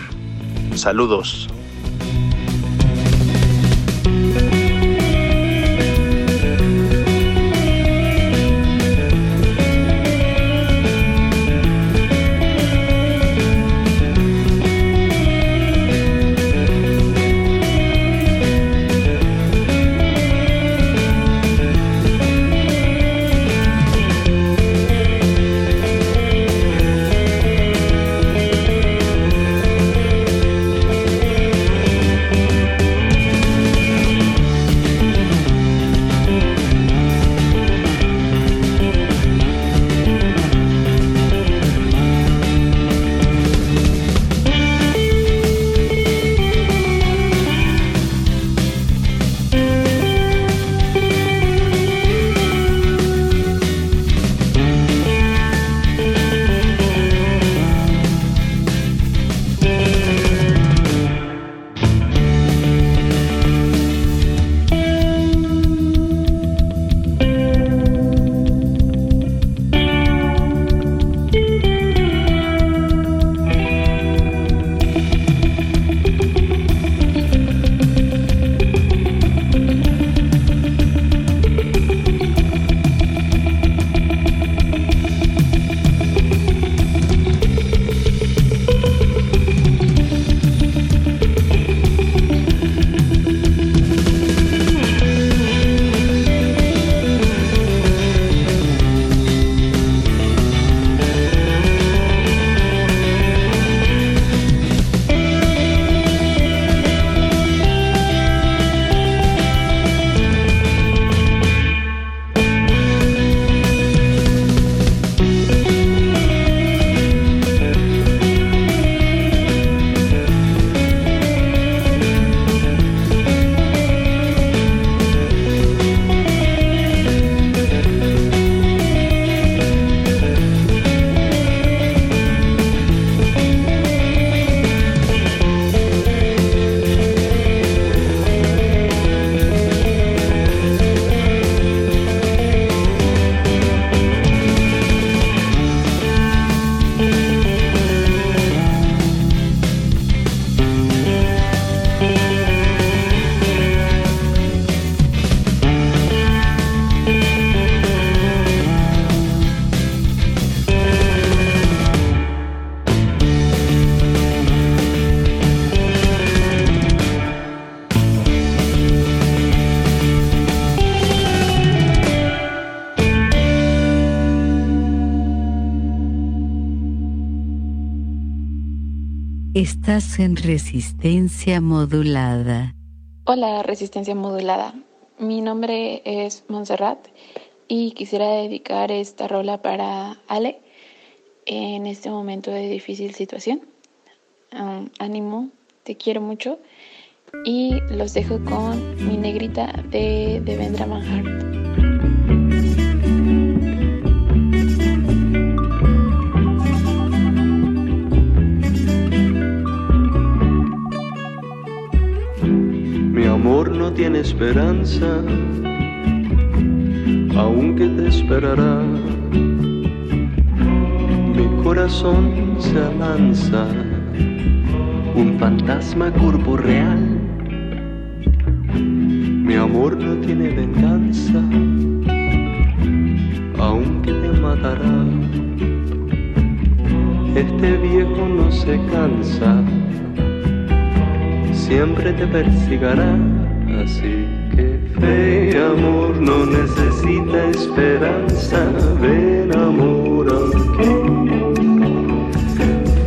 Saludos. Estás en resistencia modulada. Hola, resistencia modulada. Mi nombre es Montserrat y quisiera dedicar esta rola para Ale en este momento de difícil situación. Um, ánimo, te quiero mucho y los dejo con mi negrita de Devendra Manhart. Amor no tiene esperanza, aunque te esperará. Mi corazón se alanza, un fantasma corporeal. Mi amor no tiene venganza, aunque te matará. Este viejo no se cansa, siempre te persigará. Así que fe, amor, no necesita esperanza. Ven, amor, aquí.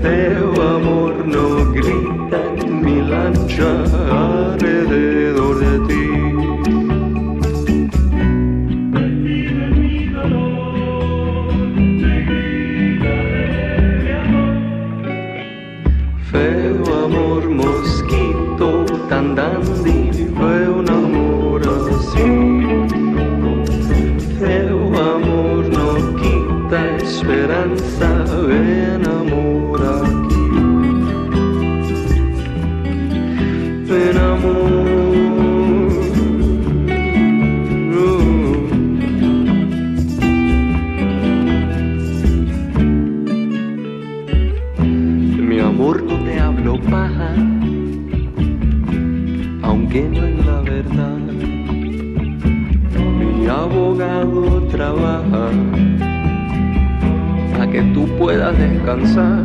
Feo amor no grita en mi lancha alrededor de ti. Mosquito tan dandy, fue un amor así. Feo amor no quita esperanza, trabaja a que tú puedas descansar.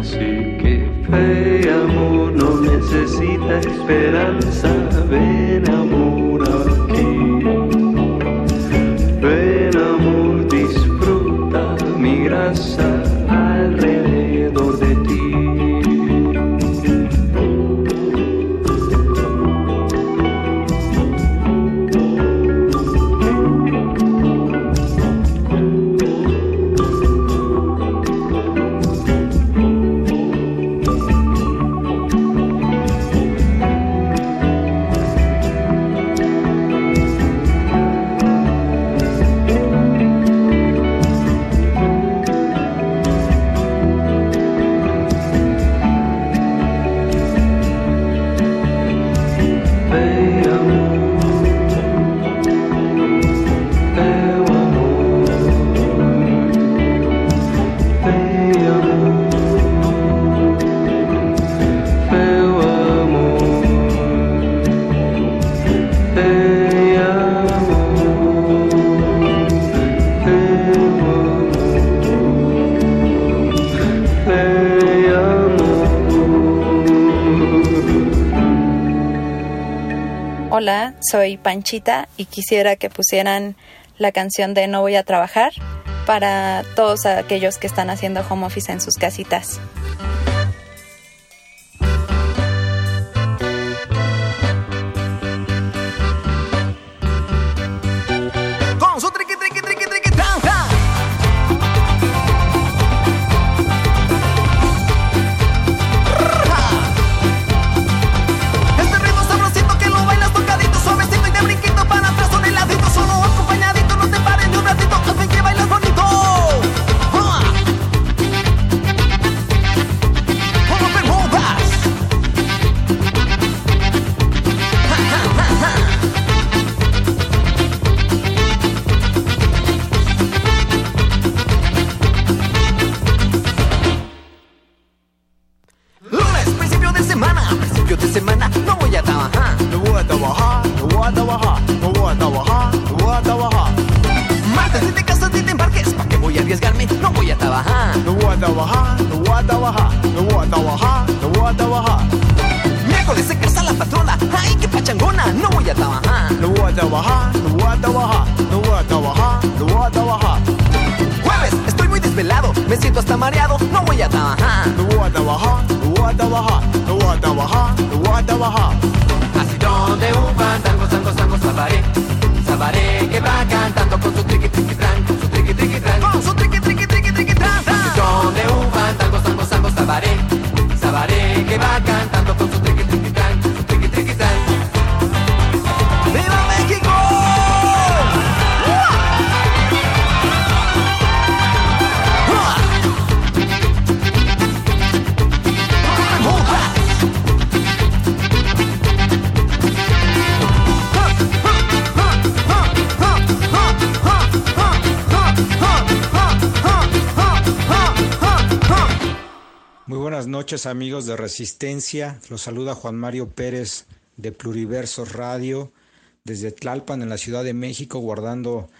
Así que fe, amor, no necesita esperanza. Ven, amor, soy Panchita y quisiera que pusieran la canción de No voy a trabajar para todos aquellos que están haciendo home office en sus casitas. Trabajar. No voy a trabajar, no voy a trabajar, no voy a trabajar, no voy a trabajar. Jueves, estoy muy desvelado, me siento hasta mareado, no voy a trabajar. No voy a trabajar, no voy a trabajar, no voy a trabajar, no voy a trabajar. Así donde un fandango, sango, sango, sabaré, sabaré que va cantando con su triqui, triqui, tran, buenas noches amigos de Resistencia, los saluda Juan Mario Pérez de Pluriversos Radio. desde Tlalpan en la Ciudad de México guardando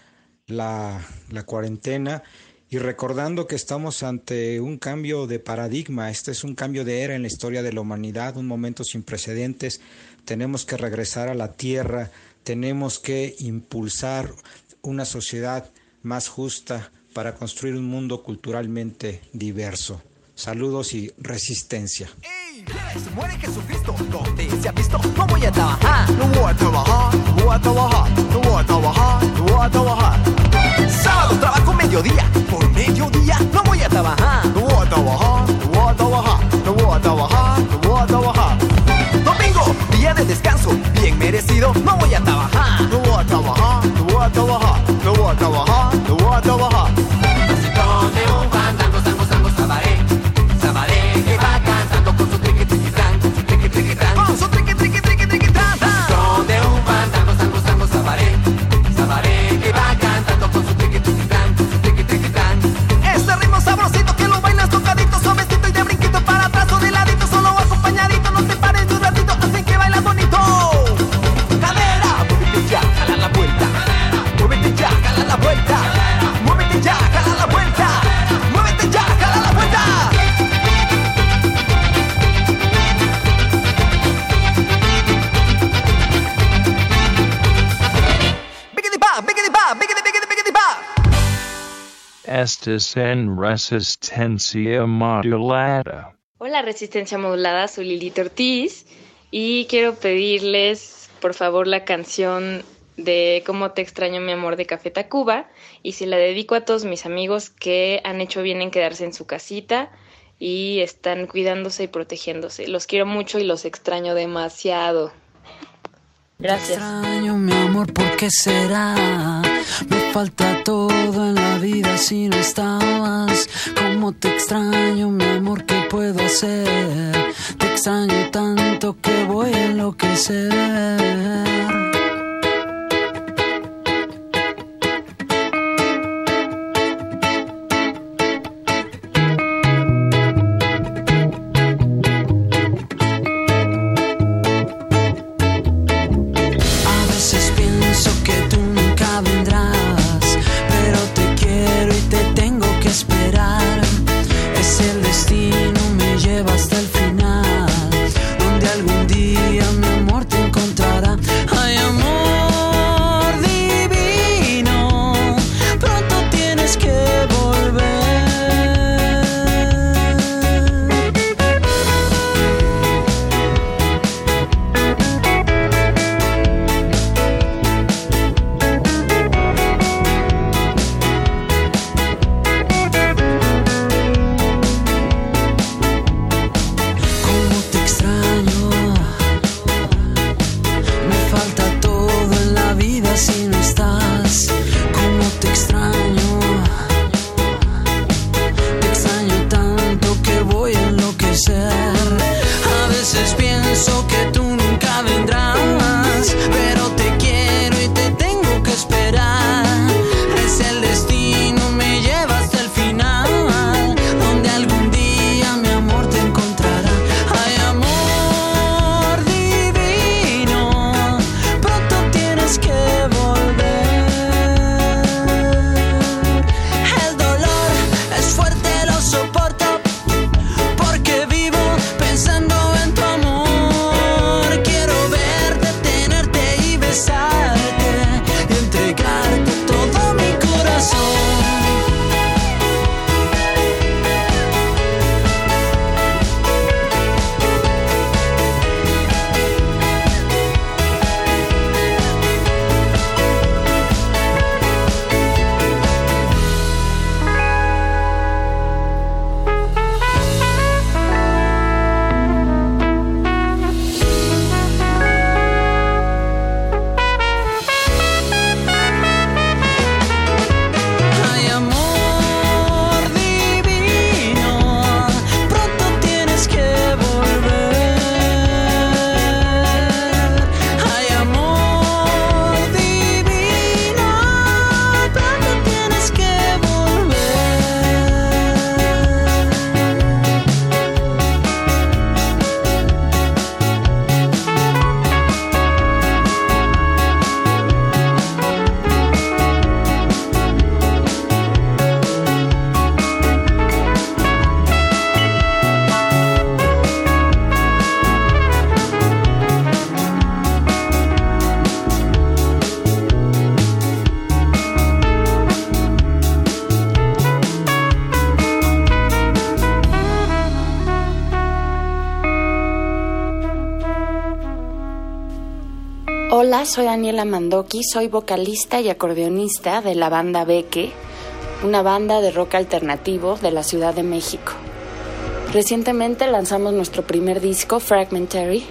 la, la cuarentena y recordando que estamos ante un cambio de paradigma, este es un cambio de era en la historia de la humanidad, un momento sin precedentes, tenemos que regresar a la tierra, tenemos que impulsar una sociedad más justa para construir un mundo culturalmente diverso. Saludos y resistencia. Trabajo mediodía, por mediodía no voy a trabajar, no voy a trabajar, no voy a trabajar, no voy a trabajar, no voy a trabajar. Domingo, día de descanso, bien merecido, no voy a trabajar, no voy a trabajar, no voy a trabajar, no voy a trabajar, no voy a trabajar. En resistencia modulada. Hola Resistencia Modulada, soy Lilith Ortiz y quiero pedirles por favor la canción de Cómo te extraño mi amor de Café Tacuba y se la dedico a todos mis amigos que han hecho bien en quedarse en su casita y están cuidándose y protegiéndose. Los quiero mucho y los extraño demasiado. Gracias. extraño, mi amor, ¿por qué será? Me falta todo en la vida si no estabas. ¿Cómo te extraño, mi amor? ¿Qué puedo hacer? Te extraño tanto que voy a enloquecer. Soy Daniela Mandoki, soy vocalista y acordeonista de la banda Beque, una banda de rock alternativo de la Ciudad de México. Recientemente lanzamos nuestro primer disco, Fragmentary,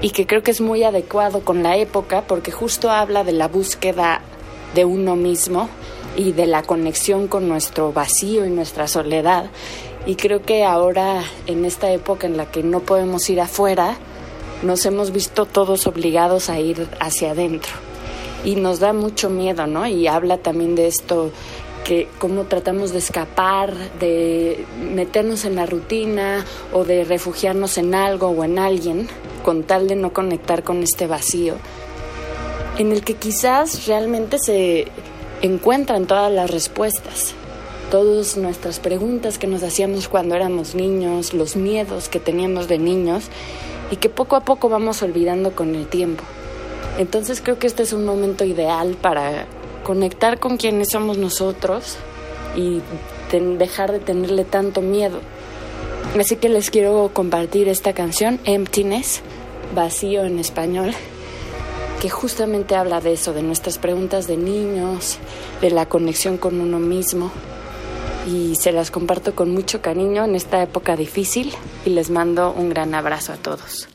y que creo que es muy adecuado con la época porque justo habla de la búsqueda de uno mismo y de la conexión con nuestro vacío y nuestra soledad. Y creo que ahora, en esta época en la que no podemos ir afuera, nos hemos visto todos obligados a ir hacia adentro. Y nos da mucho miedo, ¿no? Y habla también de esto, que cómo tratamos de escapar, de meternos en la rutina o de refugiarnos en algo o en alguien con tal de no conectar con este vacío, en el que quizás realmente se encuentran todas las respuestas, todas nuestras preguntas que nos hacíamos cuando éramos niños, los miedos que teníamos de niños y que poco a poco vamos olvidando con el tiempo. Entonces creo que este es un momento ideal para conectar con quienes somos nosotros y dejar de tenerle tanto miedo. Así que les quiero compartir esta canción, Emptiness, vacío en español, que justamente habla de eso, de nuestras preguntas de niños, de la conexión con uno mismo. Y se las comparto con mucho cariño en esta época difícil y les mando un gran abrazo a todos.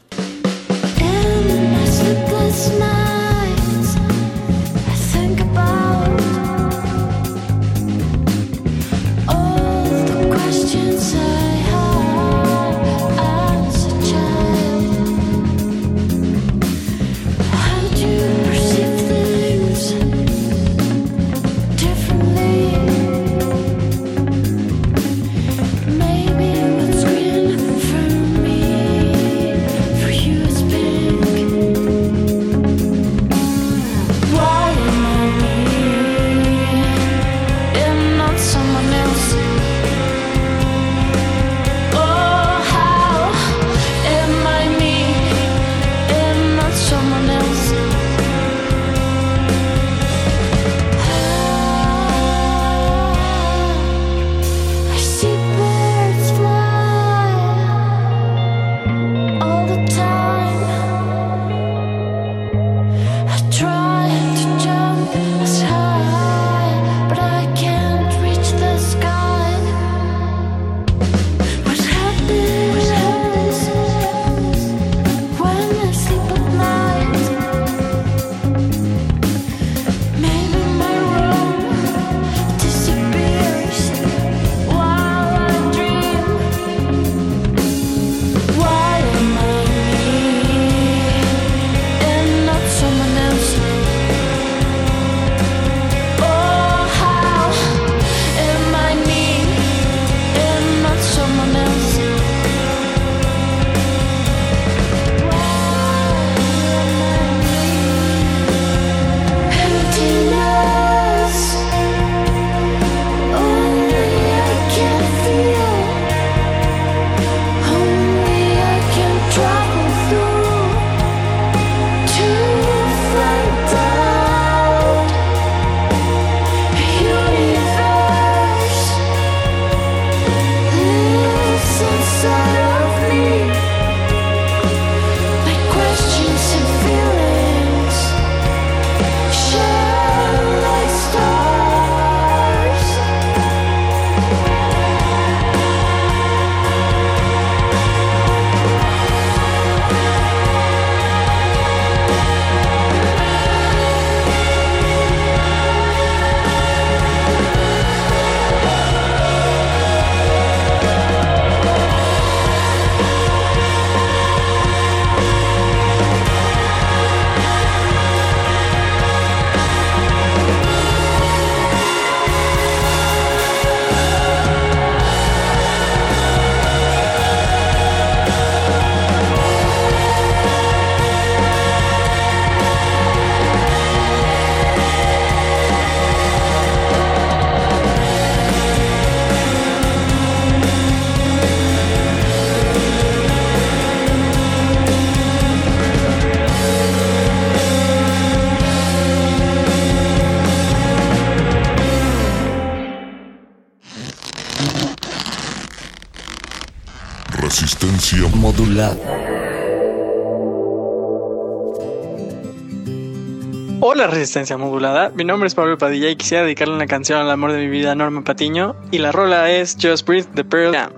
Hola Resistencia Modulada, mi nombre es Pablo Padilla y quisiera dedicarle una canción al amor de mi vida, Norma Patiño, y la rola es Just Breathe the Pearl Jam.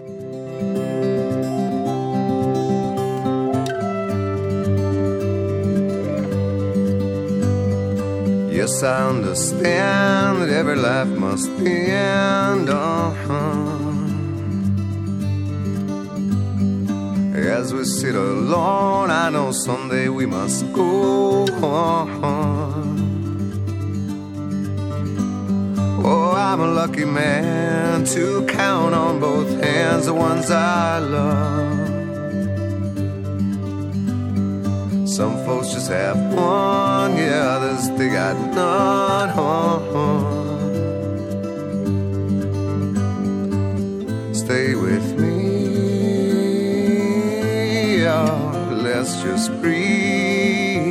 Yes, I understand that every life must end. Uh-huh. As we sit alone, I know someday we must go. Oh, I'm a lucky man to count on both hands the ones I love. Some folks just have one, yeah, others they got none. Just breathe.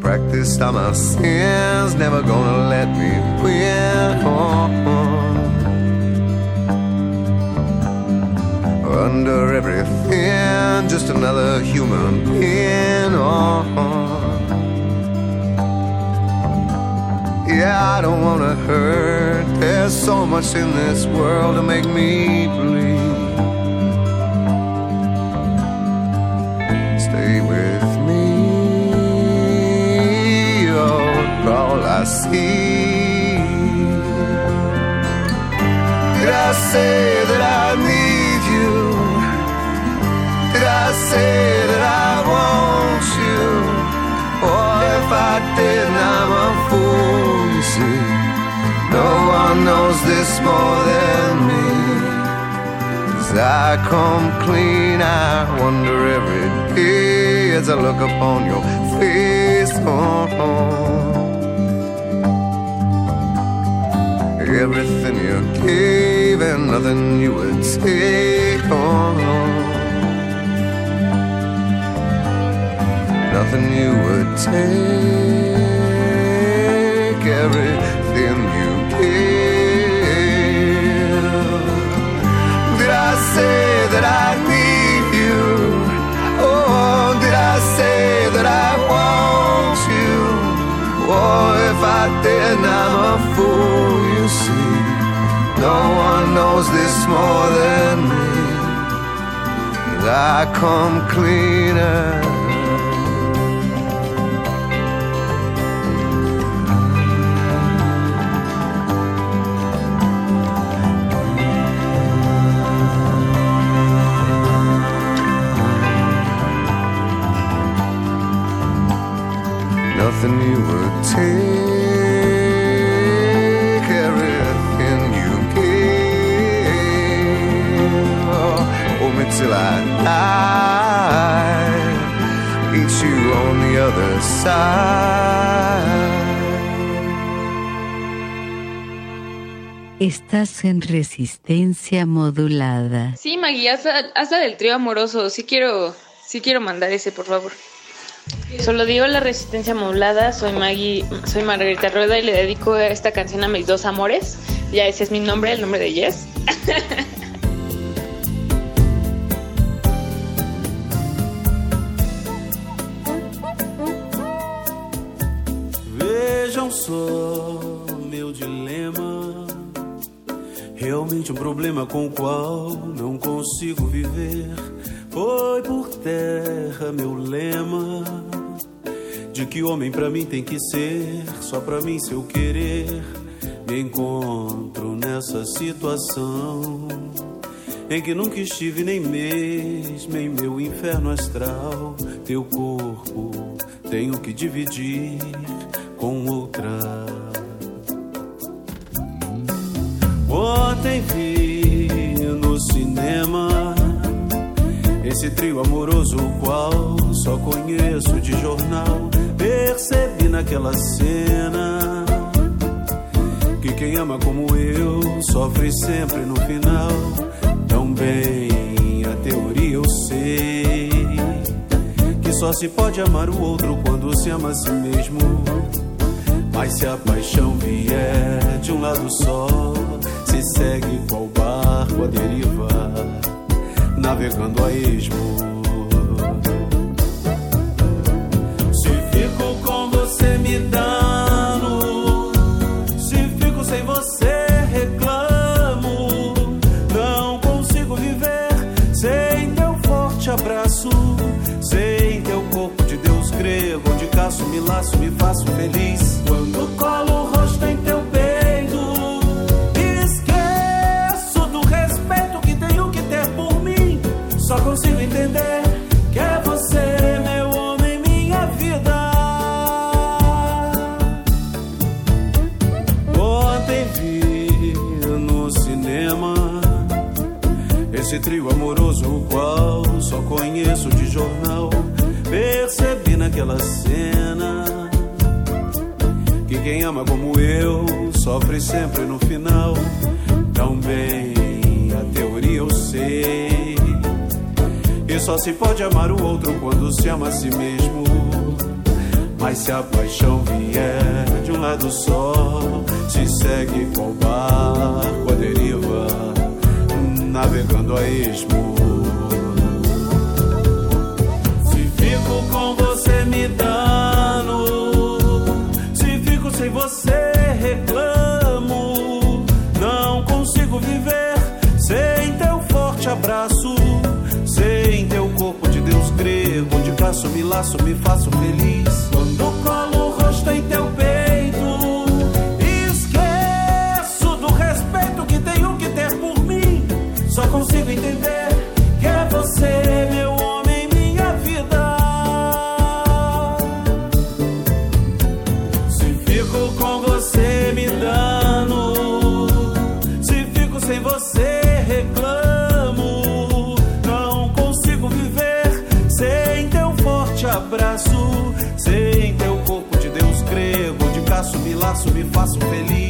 Practiced on my sins, never gonna let me win. Under everything, just another human being. Yeah, I don't wanna hurt. There's so much in this world to make me bleed. Stay with me, oh, all I see. Did I say that I need you? Did I say that I want you? Or if I did, I'm a fool, see. No one knows this more than me. As I come clean, I wonder every day as I look upon your face. Oh, oh. Everything you gave and nothing you would take. Oh, nothing you would take. Everything you gave. Did I say that I need you? Oh, did I say that I want you? Oh, if I did, I'm a fool, you see. No one knows this more than me. I come cleaner. Nothing you would take, everything you gave. Oh, hold me till I die. Meet you on the other side. Estás en resistencia modulada. Sí, Maggie, hazla, hazla del trío amoroso. Sí quiero, sí quiero mandar ese, por favor. Solo digo la resistencia modulada. Soy Maggie, soy Margarita Rueda y le dedico esta canción a mis dos amores. Ya ese es mi nombre, el nombre de Jess. Vejam só meu dilema. Realmente um problema com o qual não consigo viver. Foi por terra meu lema. De que homem pra mim tem que ser, só pra mim se eu querer. Me encontro nessa situação em que nunca estive nem mesmo em meu inferno astral. Teu corpo tenho que dividir com outra. Ontem vi no cinema esse trio amoroso, qual só conheço de jornal. Percebi naquela cena que quem ama como eu sofre sempre no final. Tão bem, a teoria eu sei que só se pode amar o outro quando se ama a si mesmo. Mas se a paixão vier de um lado só, se segue qual barco a derivar navegando a esmo. Se fico com você me dando, se fico sem você reclamo. Não consigo viver sem teu forte abraço, sem teu corpo de Deus grego, onde caço, me laço, me faço feliz. Esse trio amoroso, o qual só conheço de jornal. Percebi naquela cena que quem ama como eu sofre sempre no final. Tão bem, a teoria eu sei. E só se pode amar o outro quando se ama a si mesmo. Mas se a paixão vier de um lado só, se segue qual barco a deriva, navegando a esmo. Se fico com você me dando, se fico sem você reclamo. Não consigo viver sem teu forte abraço, sem teu corpo de Deus grego, onde caço, me laço, me faço feliz. Me faço feliz.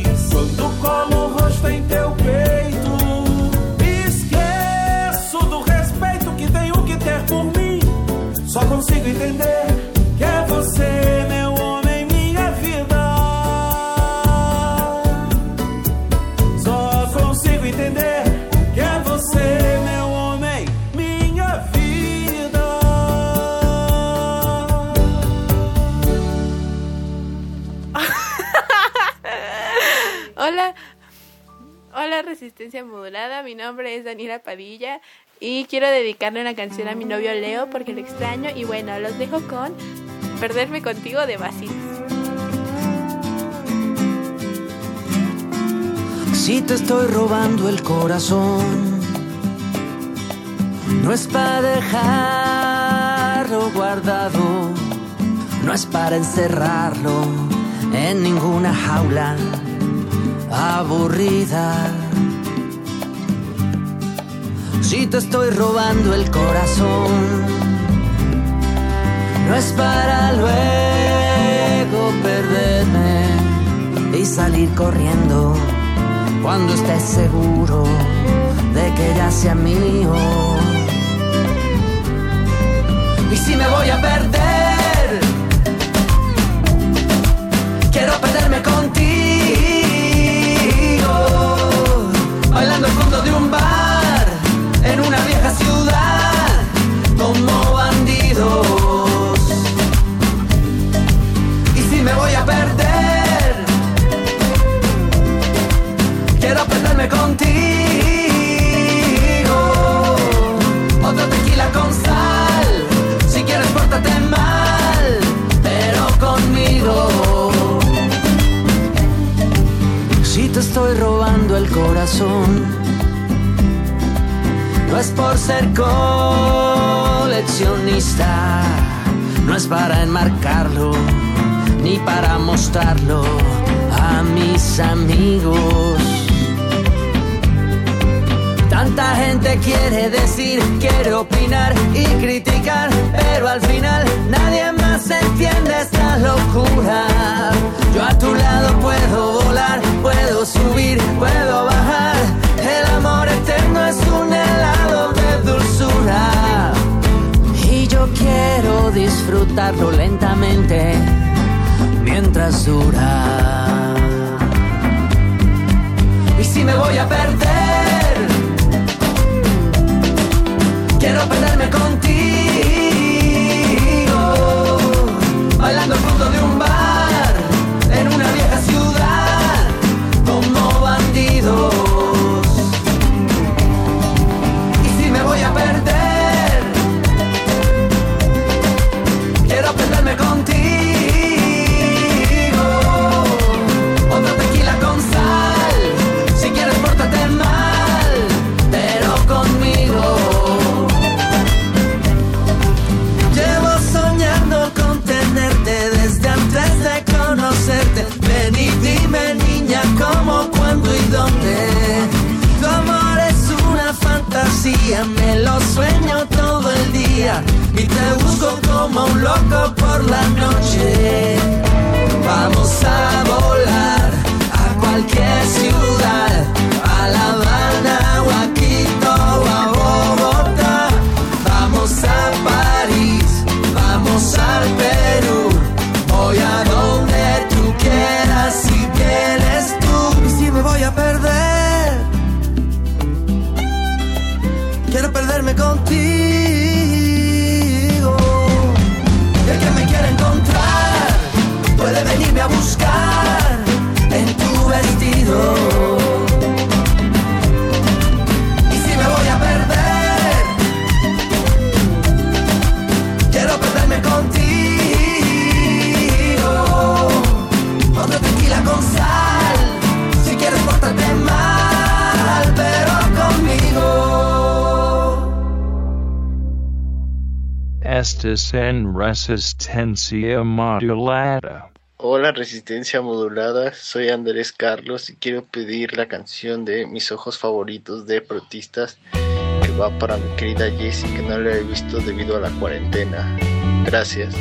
Modulada, mi nombre es Daniela Padilla y quiero dedicarle una canción a mi novio Leo porque lo extraño y bueno, los dejo con Perderme contigo de Basil. Si te estoy robando el corazón, no es para dejarlo guardado, no es para encerrarlo en ninguna jaula aburrida. Si te estoy robando el corazón, no es para luego perderme y salir corriendo cuando estés seguro de que ya sea mío. Y si me voy a perder, quiero perderme contigo, ciudad, como bandidos. Y si me voy a perder, quiero perderme contigo. Otro tequila con sal, si quieres pórtate mal, pero conmigo. Si te estoy robando el corazón, no es por ser coleccionista, no es para enmarcarlo, ni para mostrarlo a mis amigos. Tanta gente quiere decir, quiere opinar y criticar, pero al final nadie más entiende esta locura. Yo a tu lado puedo volar, puedo subir, puedo bajar. El amor eterno es un helado de dulzura. Y yo quiero disfrutarlo lentamente mientras dura. Y si me voy a perder, Quiero perderme contigo. Me lo sueño todo el día y te busco como un loco por la noche. Vamos a volar a cualquier ciudad, a La Habana o a Quito o a Y si me voy a perder, quiero perderme contigo. Otra tequila con sal, si quieres portarte mal, pero conmigo. Estes en resistencia modulada. Hola Resistencia Modulada, soy Andrés Carlos y quiero pedir la canción de mis ojos favoritos de protistas que va para mi querida Jessie que no la he visto debido a la cuarentena. Gracias.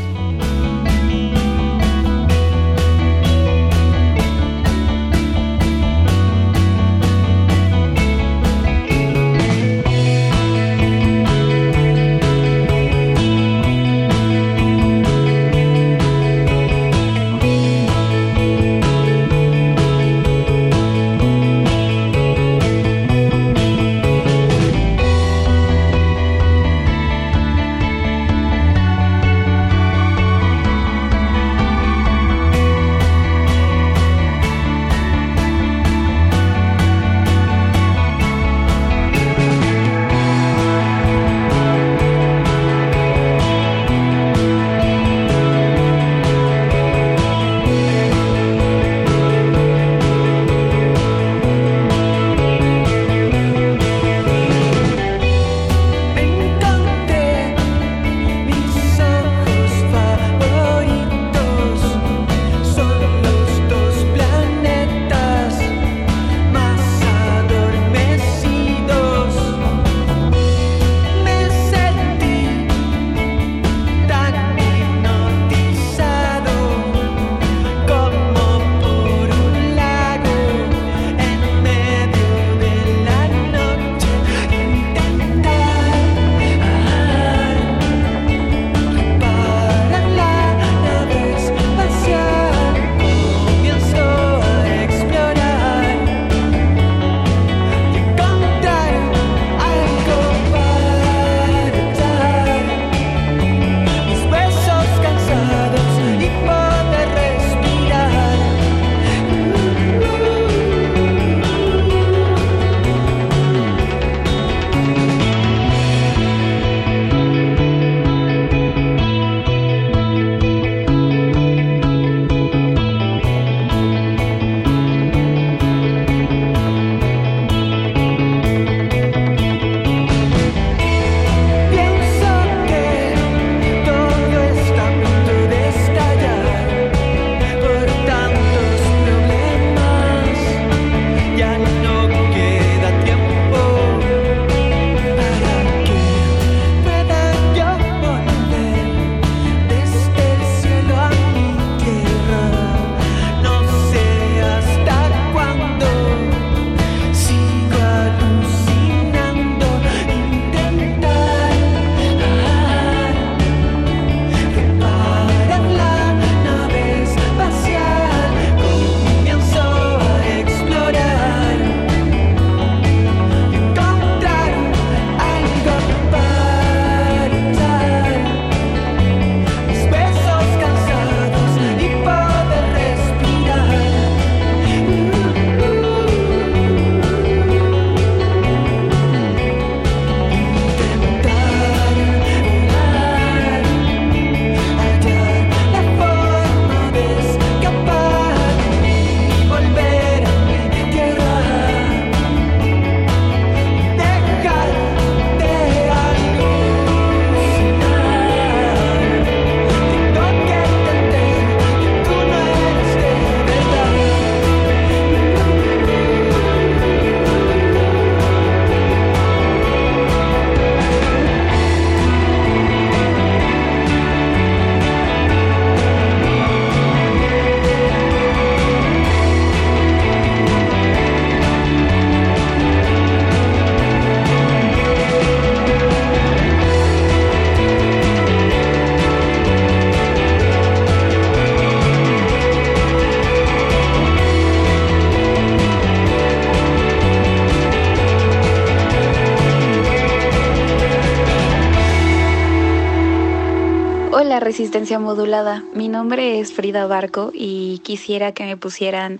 Resistencia modulada. Mi nombre es Frida Barco y quisiera que me pusieran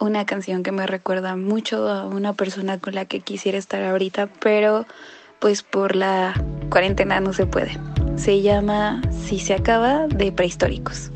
una canción que me recuerda mucho a una persona con la que quisiera estar ahorita, pero pues por la cuarentena no se puede. Se llama Si se acaba de prehistóricos.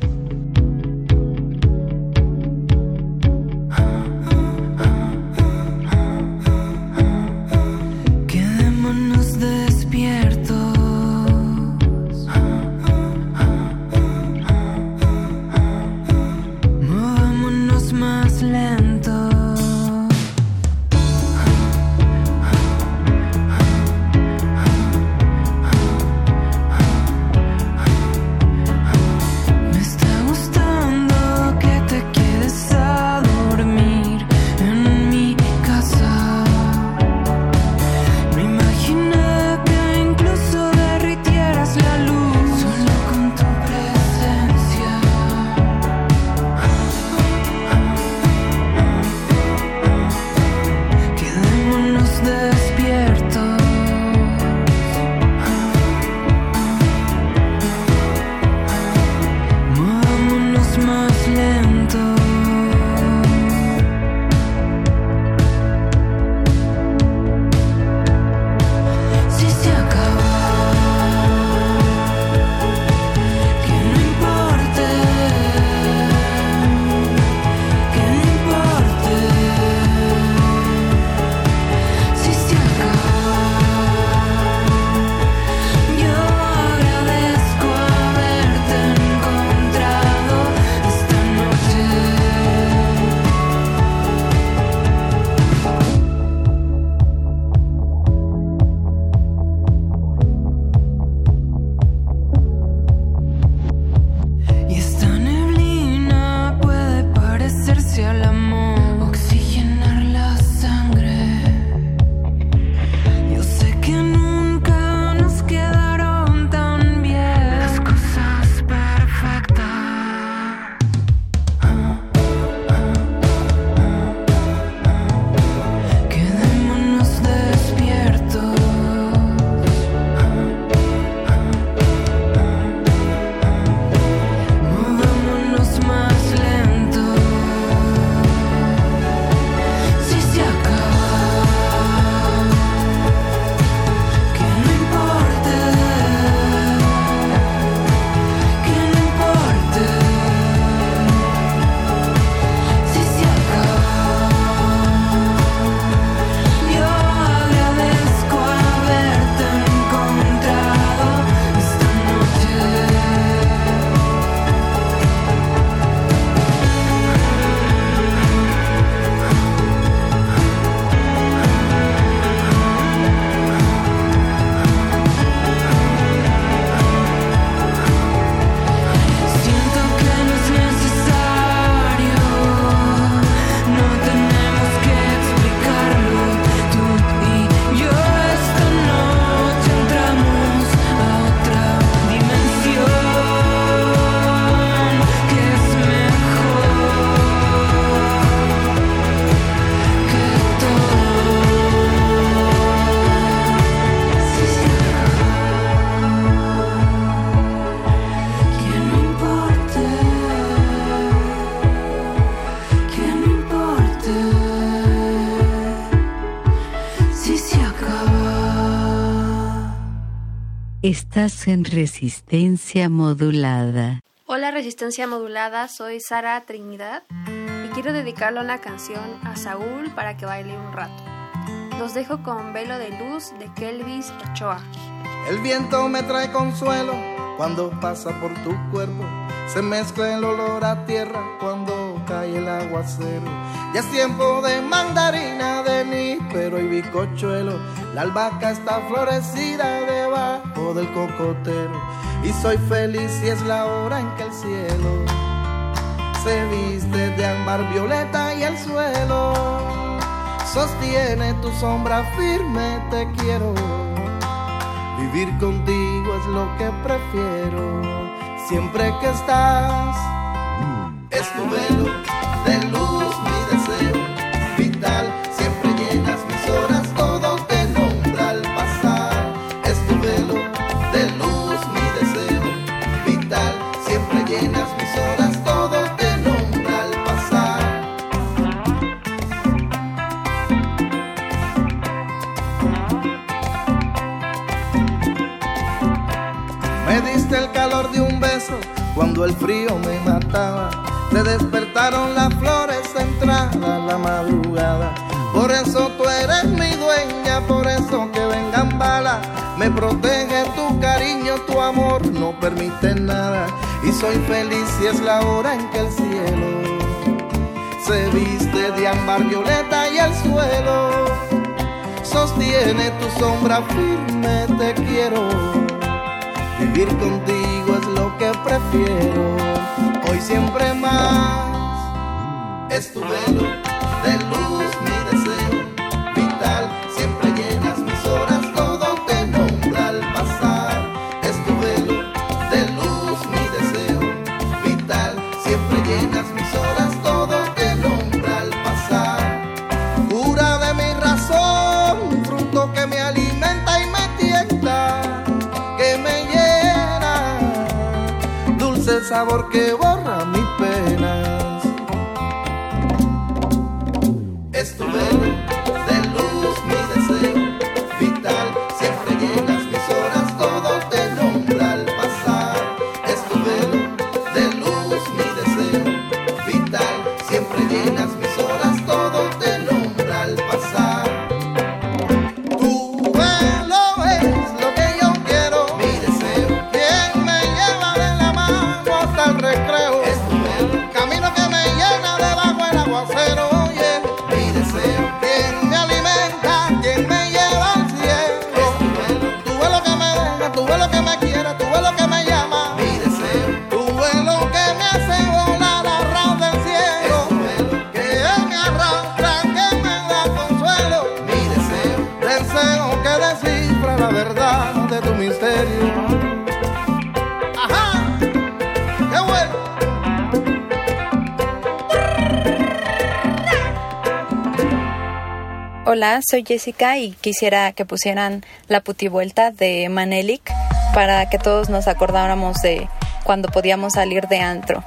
Estás en resistencia modulada. Hola Resistencia Modulada, soy Sara Trinidad y quiero dedicarle una canción a Saúl para que baile un rato. Los dejo con Velo de Luz de Kelvis Ochoa. El viento me trae consuelo cuando pasa por tu cuerpo. Se mezcla el olor a tierra cuando cae el aguacero. Ya es tiempo de mandarina, de nípero y bicochuelo. La albahaca está florecida debajo del cocotero. Y soy feliz y es la hora en que el cielo se viste de ámbar violeta y el suelo sostiene tu sombra firme. Te quiero. Vivir contigo es lo que prefiero. Siempre que estás, es tu velo de luz mi deseo vital. Siempre llenas mis horas todo te nombra al pasar. Es tu velo de luz mi deseo vital. Siempre llenas mis horas todo te nombra al pasar. Me diste el calor de un beso cuando el frío me mataba se despertaron las flores entrada la madrugada. Por eso tú eres mi dueña, por eso que vengan balas. Me protege tu cariño, tu amor no permite nada. Y soy feliz si es la hora en que el cielo se viste de ámbar violeta y el suelo sostiene tu sombra firme. Te quiero, vivir contigo es lo que prefiero hoy siempre más. Es tu velo de luz, mi deseo vital, siempre llenas mis horas, todo te nombra al pasar. Es tu velo de luz, mi deseo vital, siempre llenas mis horas, todo te nombra al pasar. Cura de mi razón, fruto que me alimenta y me tienta, que me llena, dulce sabor que voy Hola, soy Jessica y quisiera que pusieran la putivuelta de Manelik para que todos nos acordáramos de cuando podíamos salir de antro.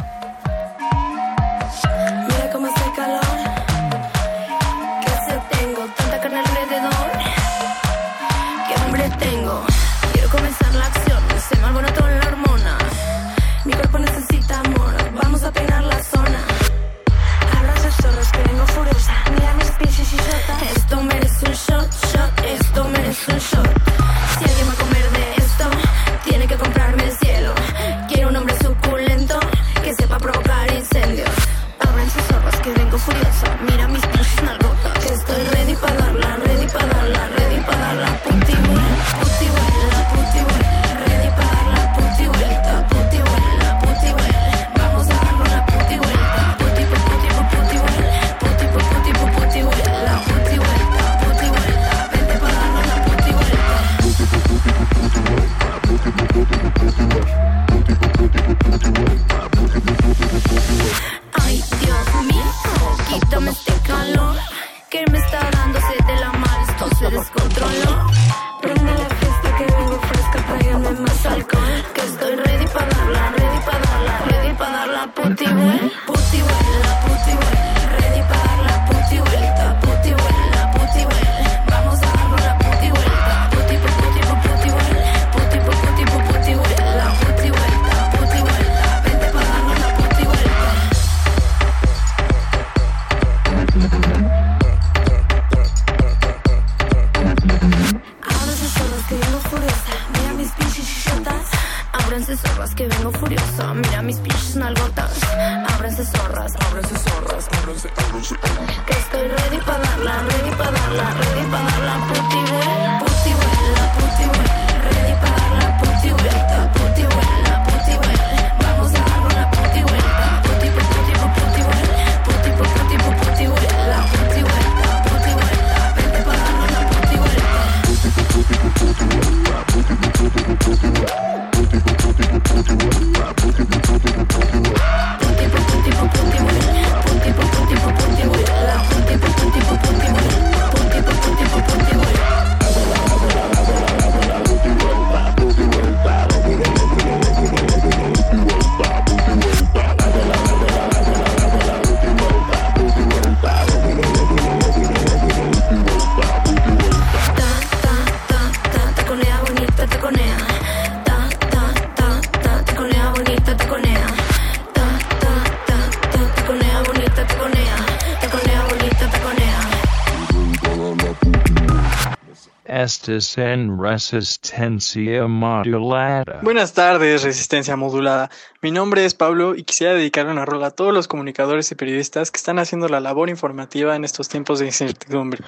tardes en Resistencia Modulada. Buenas tardes, Resistencia Modulada. Mi nombre es Pablo y quisiera dedicar una rola a todos los comunicadores y periodistas que están haciendo la labor informativa en estos tiempos de incertidumbre.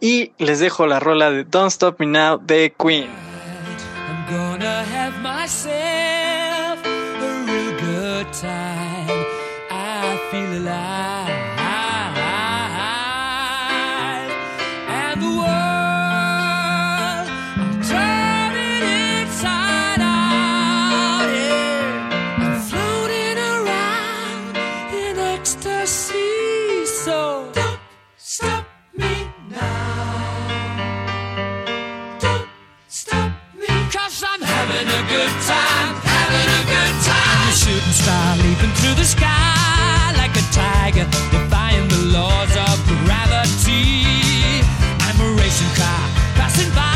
Y les dejo la rola de Don't Stop Me Now de Queen. I'm gonna have myself a real good time. star leaping through the sky like a tiger, defying the laws of gravity. I'm a racing car passing by.